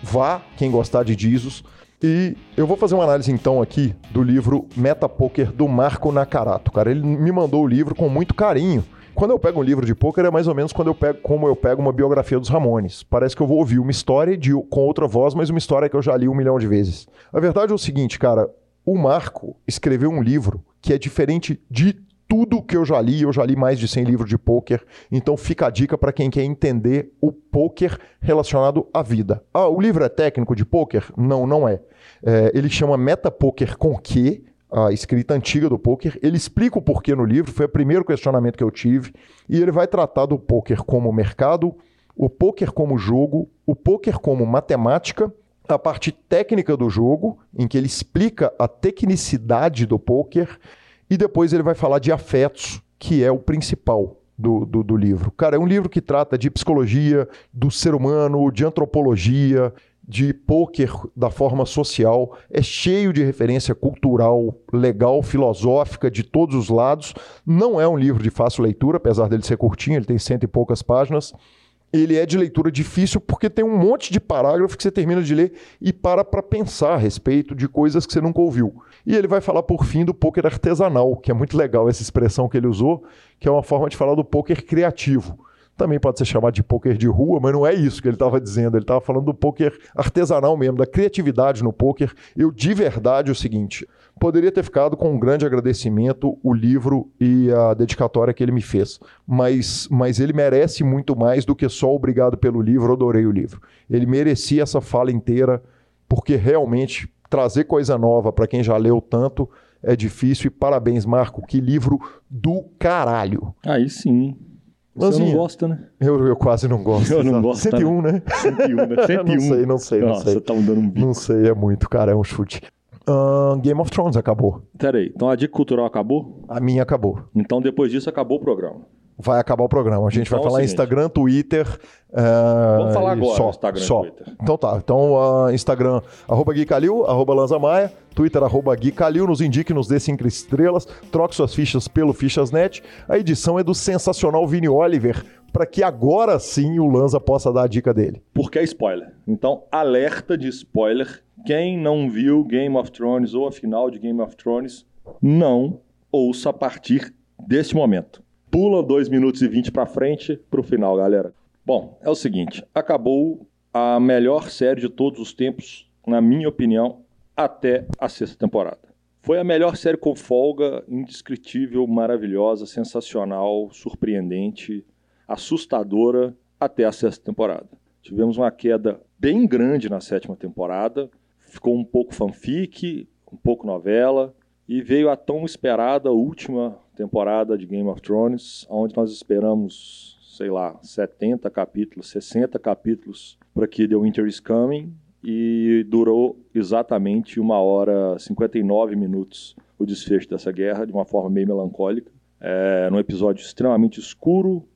Vá, quem gostar de Jesus. E eu vou fazer uma análise então aqui do livro Meta Poker do Marco Nakarato. Cara, ele me mandou o livro com muito carinho. Quando eu pego um livro de pôquer é mais ou menos quando eu pego, como eu pego uma biografia dos Ramones. Parece que eu vou ouvir uma história de, com outra voz, mas uma história que eu já li um milhão de vezes. A verdade é o seguinte, cara, o Marco escreveu um livro que é diferente de tudo que eu já li, eu já li mais de 100 livros de pôquer, então fica a dica para quem quer entender o pôquer relacionado à vida. Ah, o livro é técnico de pôquer? Não, não é. é ele chama Meta Poker com que a escrita antiga do poker. Ele explica o porquê no livro, foi o primeiro questionamento que eu tive, e ele vai tratar do poker como mercado, o poker como jogo, o poker como matemática, a parte técnica do jogo, em que ele explica a tecnicidade do poker, e depois ele vai falar de afetos, que é o principal. Do, do, do livro. Cara, é um livro que trata de psicologia, do ser humano, de antropologia, de pôquer da forma social, é cheio de referência cultural, legal, filosófica de todos os lados. Não é um livro de fácil leitura, apesar dele ser curtinho, ele tem cento e poucas páginas. Ele é de leitura difícil porque tem um monte de parágrafo que você termina de ler e para para pensar a respeito de coisas que você nunca ouviu. E ele vai falar por fim do poker artesanal, que é muito legal essa expressão que ele usou, que é uma forma de falar do poker criativo também pode ser chamado de poker de rua, mas não é isso que ele estava dizendo. Ele estava falando do poker artesanal mesmo, da criatividade no poker. Eu, de verdade, o seguinte: poderia ter ficado com um grande agradecimento o livro e a dedicatória que ele me fez, mas, mas ele merece muito mais do que só obrigado pelo livro, adorei o livro. Ele merecia essa fala inteira, porque realmente trazer coisa nova para quem já leu tanto é difícil. E parabéns, Marco, que livro do caralho. Aí sim. Você não gosta, né? Eu, eu quase não gosto. Eu não gosto. 101, né? 101, né? 101. não sei, não sei, não Nossa, sei. Você tá dando um bico. Não sei, é muito, cara, é um chute. Uh, Game of Thrones acabou. Peraí, então a dica cultural acabou? A minha acabou. Então depois disso acabou o programa. Vai acabar o programa. A gente então, vai é falar é Instagram, Twitter. Uh, Vamos falar agora só, Instagram só. Twitter. Então tá. Então, uh, Instagram, arroba Gui Calil, arroba Lanza Maia, Twitter, arroba Gui Calil, nos indique, nos dê cinco estrelas, troque suas fichas pelo Fichasnet. A edição é do sensacional Vini Oliver, para que agora sim o Lanza possa dar a dica dele. Porque é spoiler. Então, alerta de spoiler. Quem não viu Game of Thrones ou a final de Game of Thrones, não ouça a partir deste momento. Pula 2 minutos e 20 para frente para o final, galera. Bom, é o seguinte: acabou a melhor série de todos os tempos, na minha opinião, até a sexta temporada. Foi a melhor série com folga, indescritível, maravilhosa, sensacional, surpreendente assustadora até a sexta temporada. Tivemos uma queda bem grande na sétima temporada, ficou um pouco fanfic, um pouco novela, e veio a tão esperada última temporada de Game of Thrones, onde nós esperamos, sei lá, 70 capítulos, 60 capítulos para que The Winter is Coming, e durou exatamente uma hora 59 minutos o desfecho dessa guerra, de uma forma meio melancólica. É, num episódio extremamente escuro,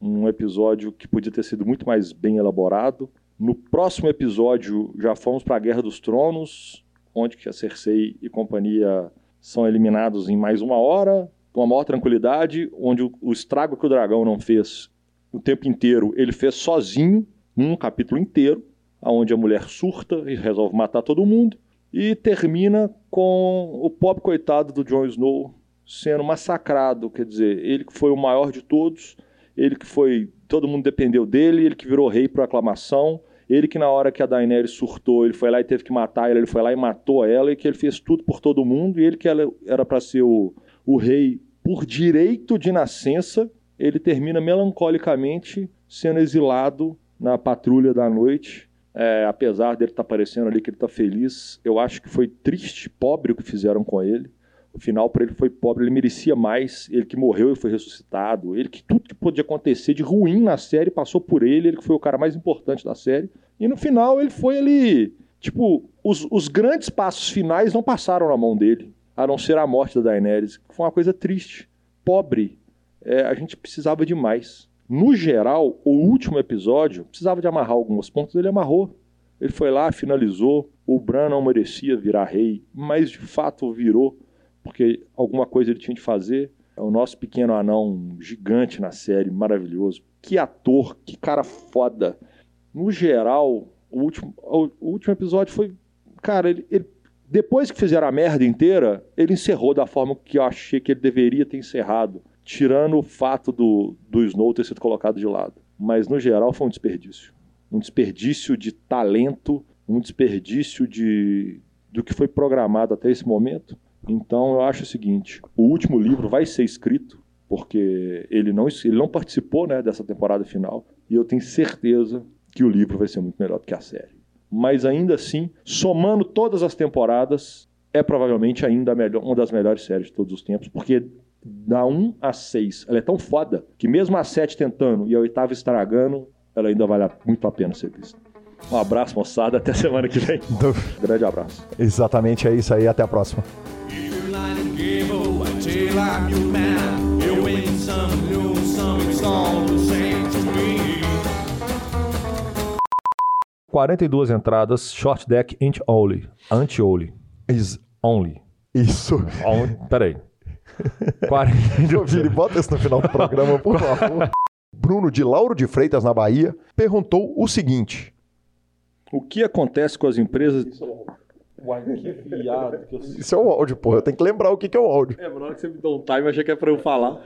um episódio que podia ter sido muito mais bem elaborado. No próximo episódio já fomos para a Guerra dos Tronos, onde que a Cersei e companhia são eliminados em mais uma hora, com a maior tranquilidade, onde o, o estrago que o dragão não fez o tempo inteiro, ele fez sozinho, num capítulo inteiro, onde a mulher surta e resolve matar todo mundo, e termina com o pobre coitado do Jon Snow sendo massacrado, quer dizer, ele que foi o maior de todos, ele que foi, todo mundo dependeu dele, ele que virou rei por aclamação, ele que na hora que a Daenerys surtou, ele foi lá e teve que matar ela, ele foi lá e matou ela, e que ele fez tudo por todo mundo, e ele que era para ser o, o rei por direito de nascença, ele termina melancolicamente sendo exilado na patrulha da noite. É, apesar dele estar tá parecendo ali que ele está feliz, eu acho que foi triste, pobre o que fizeram com ele. O final para ele foi pobre, ele merecia mais. Ele que morreu e foi ressuscitado. Ele que tudo que podia acontecer de ruim na série passou por ele. Ele que foi o cara mais importante da série. E no final ele foi ali. Tipo, os, os grandes passos finais não passaram na mão dele, a não ser a morte da Daenerys. Foi uma coisa triste, pobre. É, a gente precisava de mais. No geral, o último episódio precisava de amarrar alguns pontos, ele amarrou. Ele foi lá, finalizou. O Bran não merecia virar rei, mas de fato virou porque alguma coisa ele tinha de fazer. É o nosso pequeno anão gigante na série, maravilhoso. Que ator, que cara foda. No geral, o último, o, último episódio foi. Cara, ele, ele, depois que fizeram a merda inteira, ele encerrou da forma que eu achei que ele deveria ter encerrado. Tirando o fato do, do Snow ter sido colocado de lado. Mas no geral foi um desperdício. Um desperdício de talento, um desperdício de, do que foi programado até esse momento. Então eu acho o seguinte: o último livro vai ser escrito, porque ele não, ele não participou né, dessa temporada final, e eu tenho certeza que o livro vai ser muito melhor do que a série. Mas ainda assim, somando todas as temporadas, é provavelmente ainda melhor, uma das melhores séries de todos os tempos, porque da 1 a 6, ela é tão foda que mesmo a 7 tentando e a oitava estragando, ela ainda vale muito a pena ser vista. Um abraço, moçada. Até semana que vem. Grande abraço. Exatamente é isso aí. Até a próxima. 42 entradas, short deck anti-only. Anti-only. Is only. Isso. Only. Peraí. 42... Vini, bota isso no final do programa, por favor. Bruno de Lauro de Freitas, na Bahia, perguntou o seguinte: O que acontece com as empresas Uai, que viado. Que eu... Isso é o áudio, porra. Eu tenho que lembrar o que, que é o áudio. É, na hora que você me dá um time, eu achei que é pra eu falar.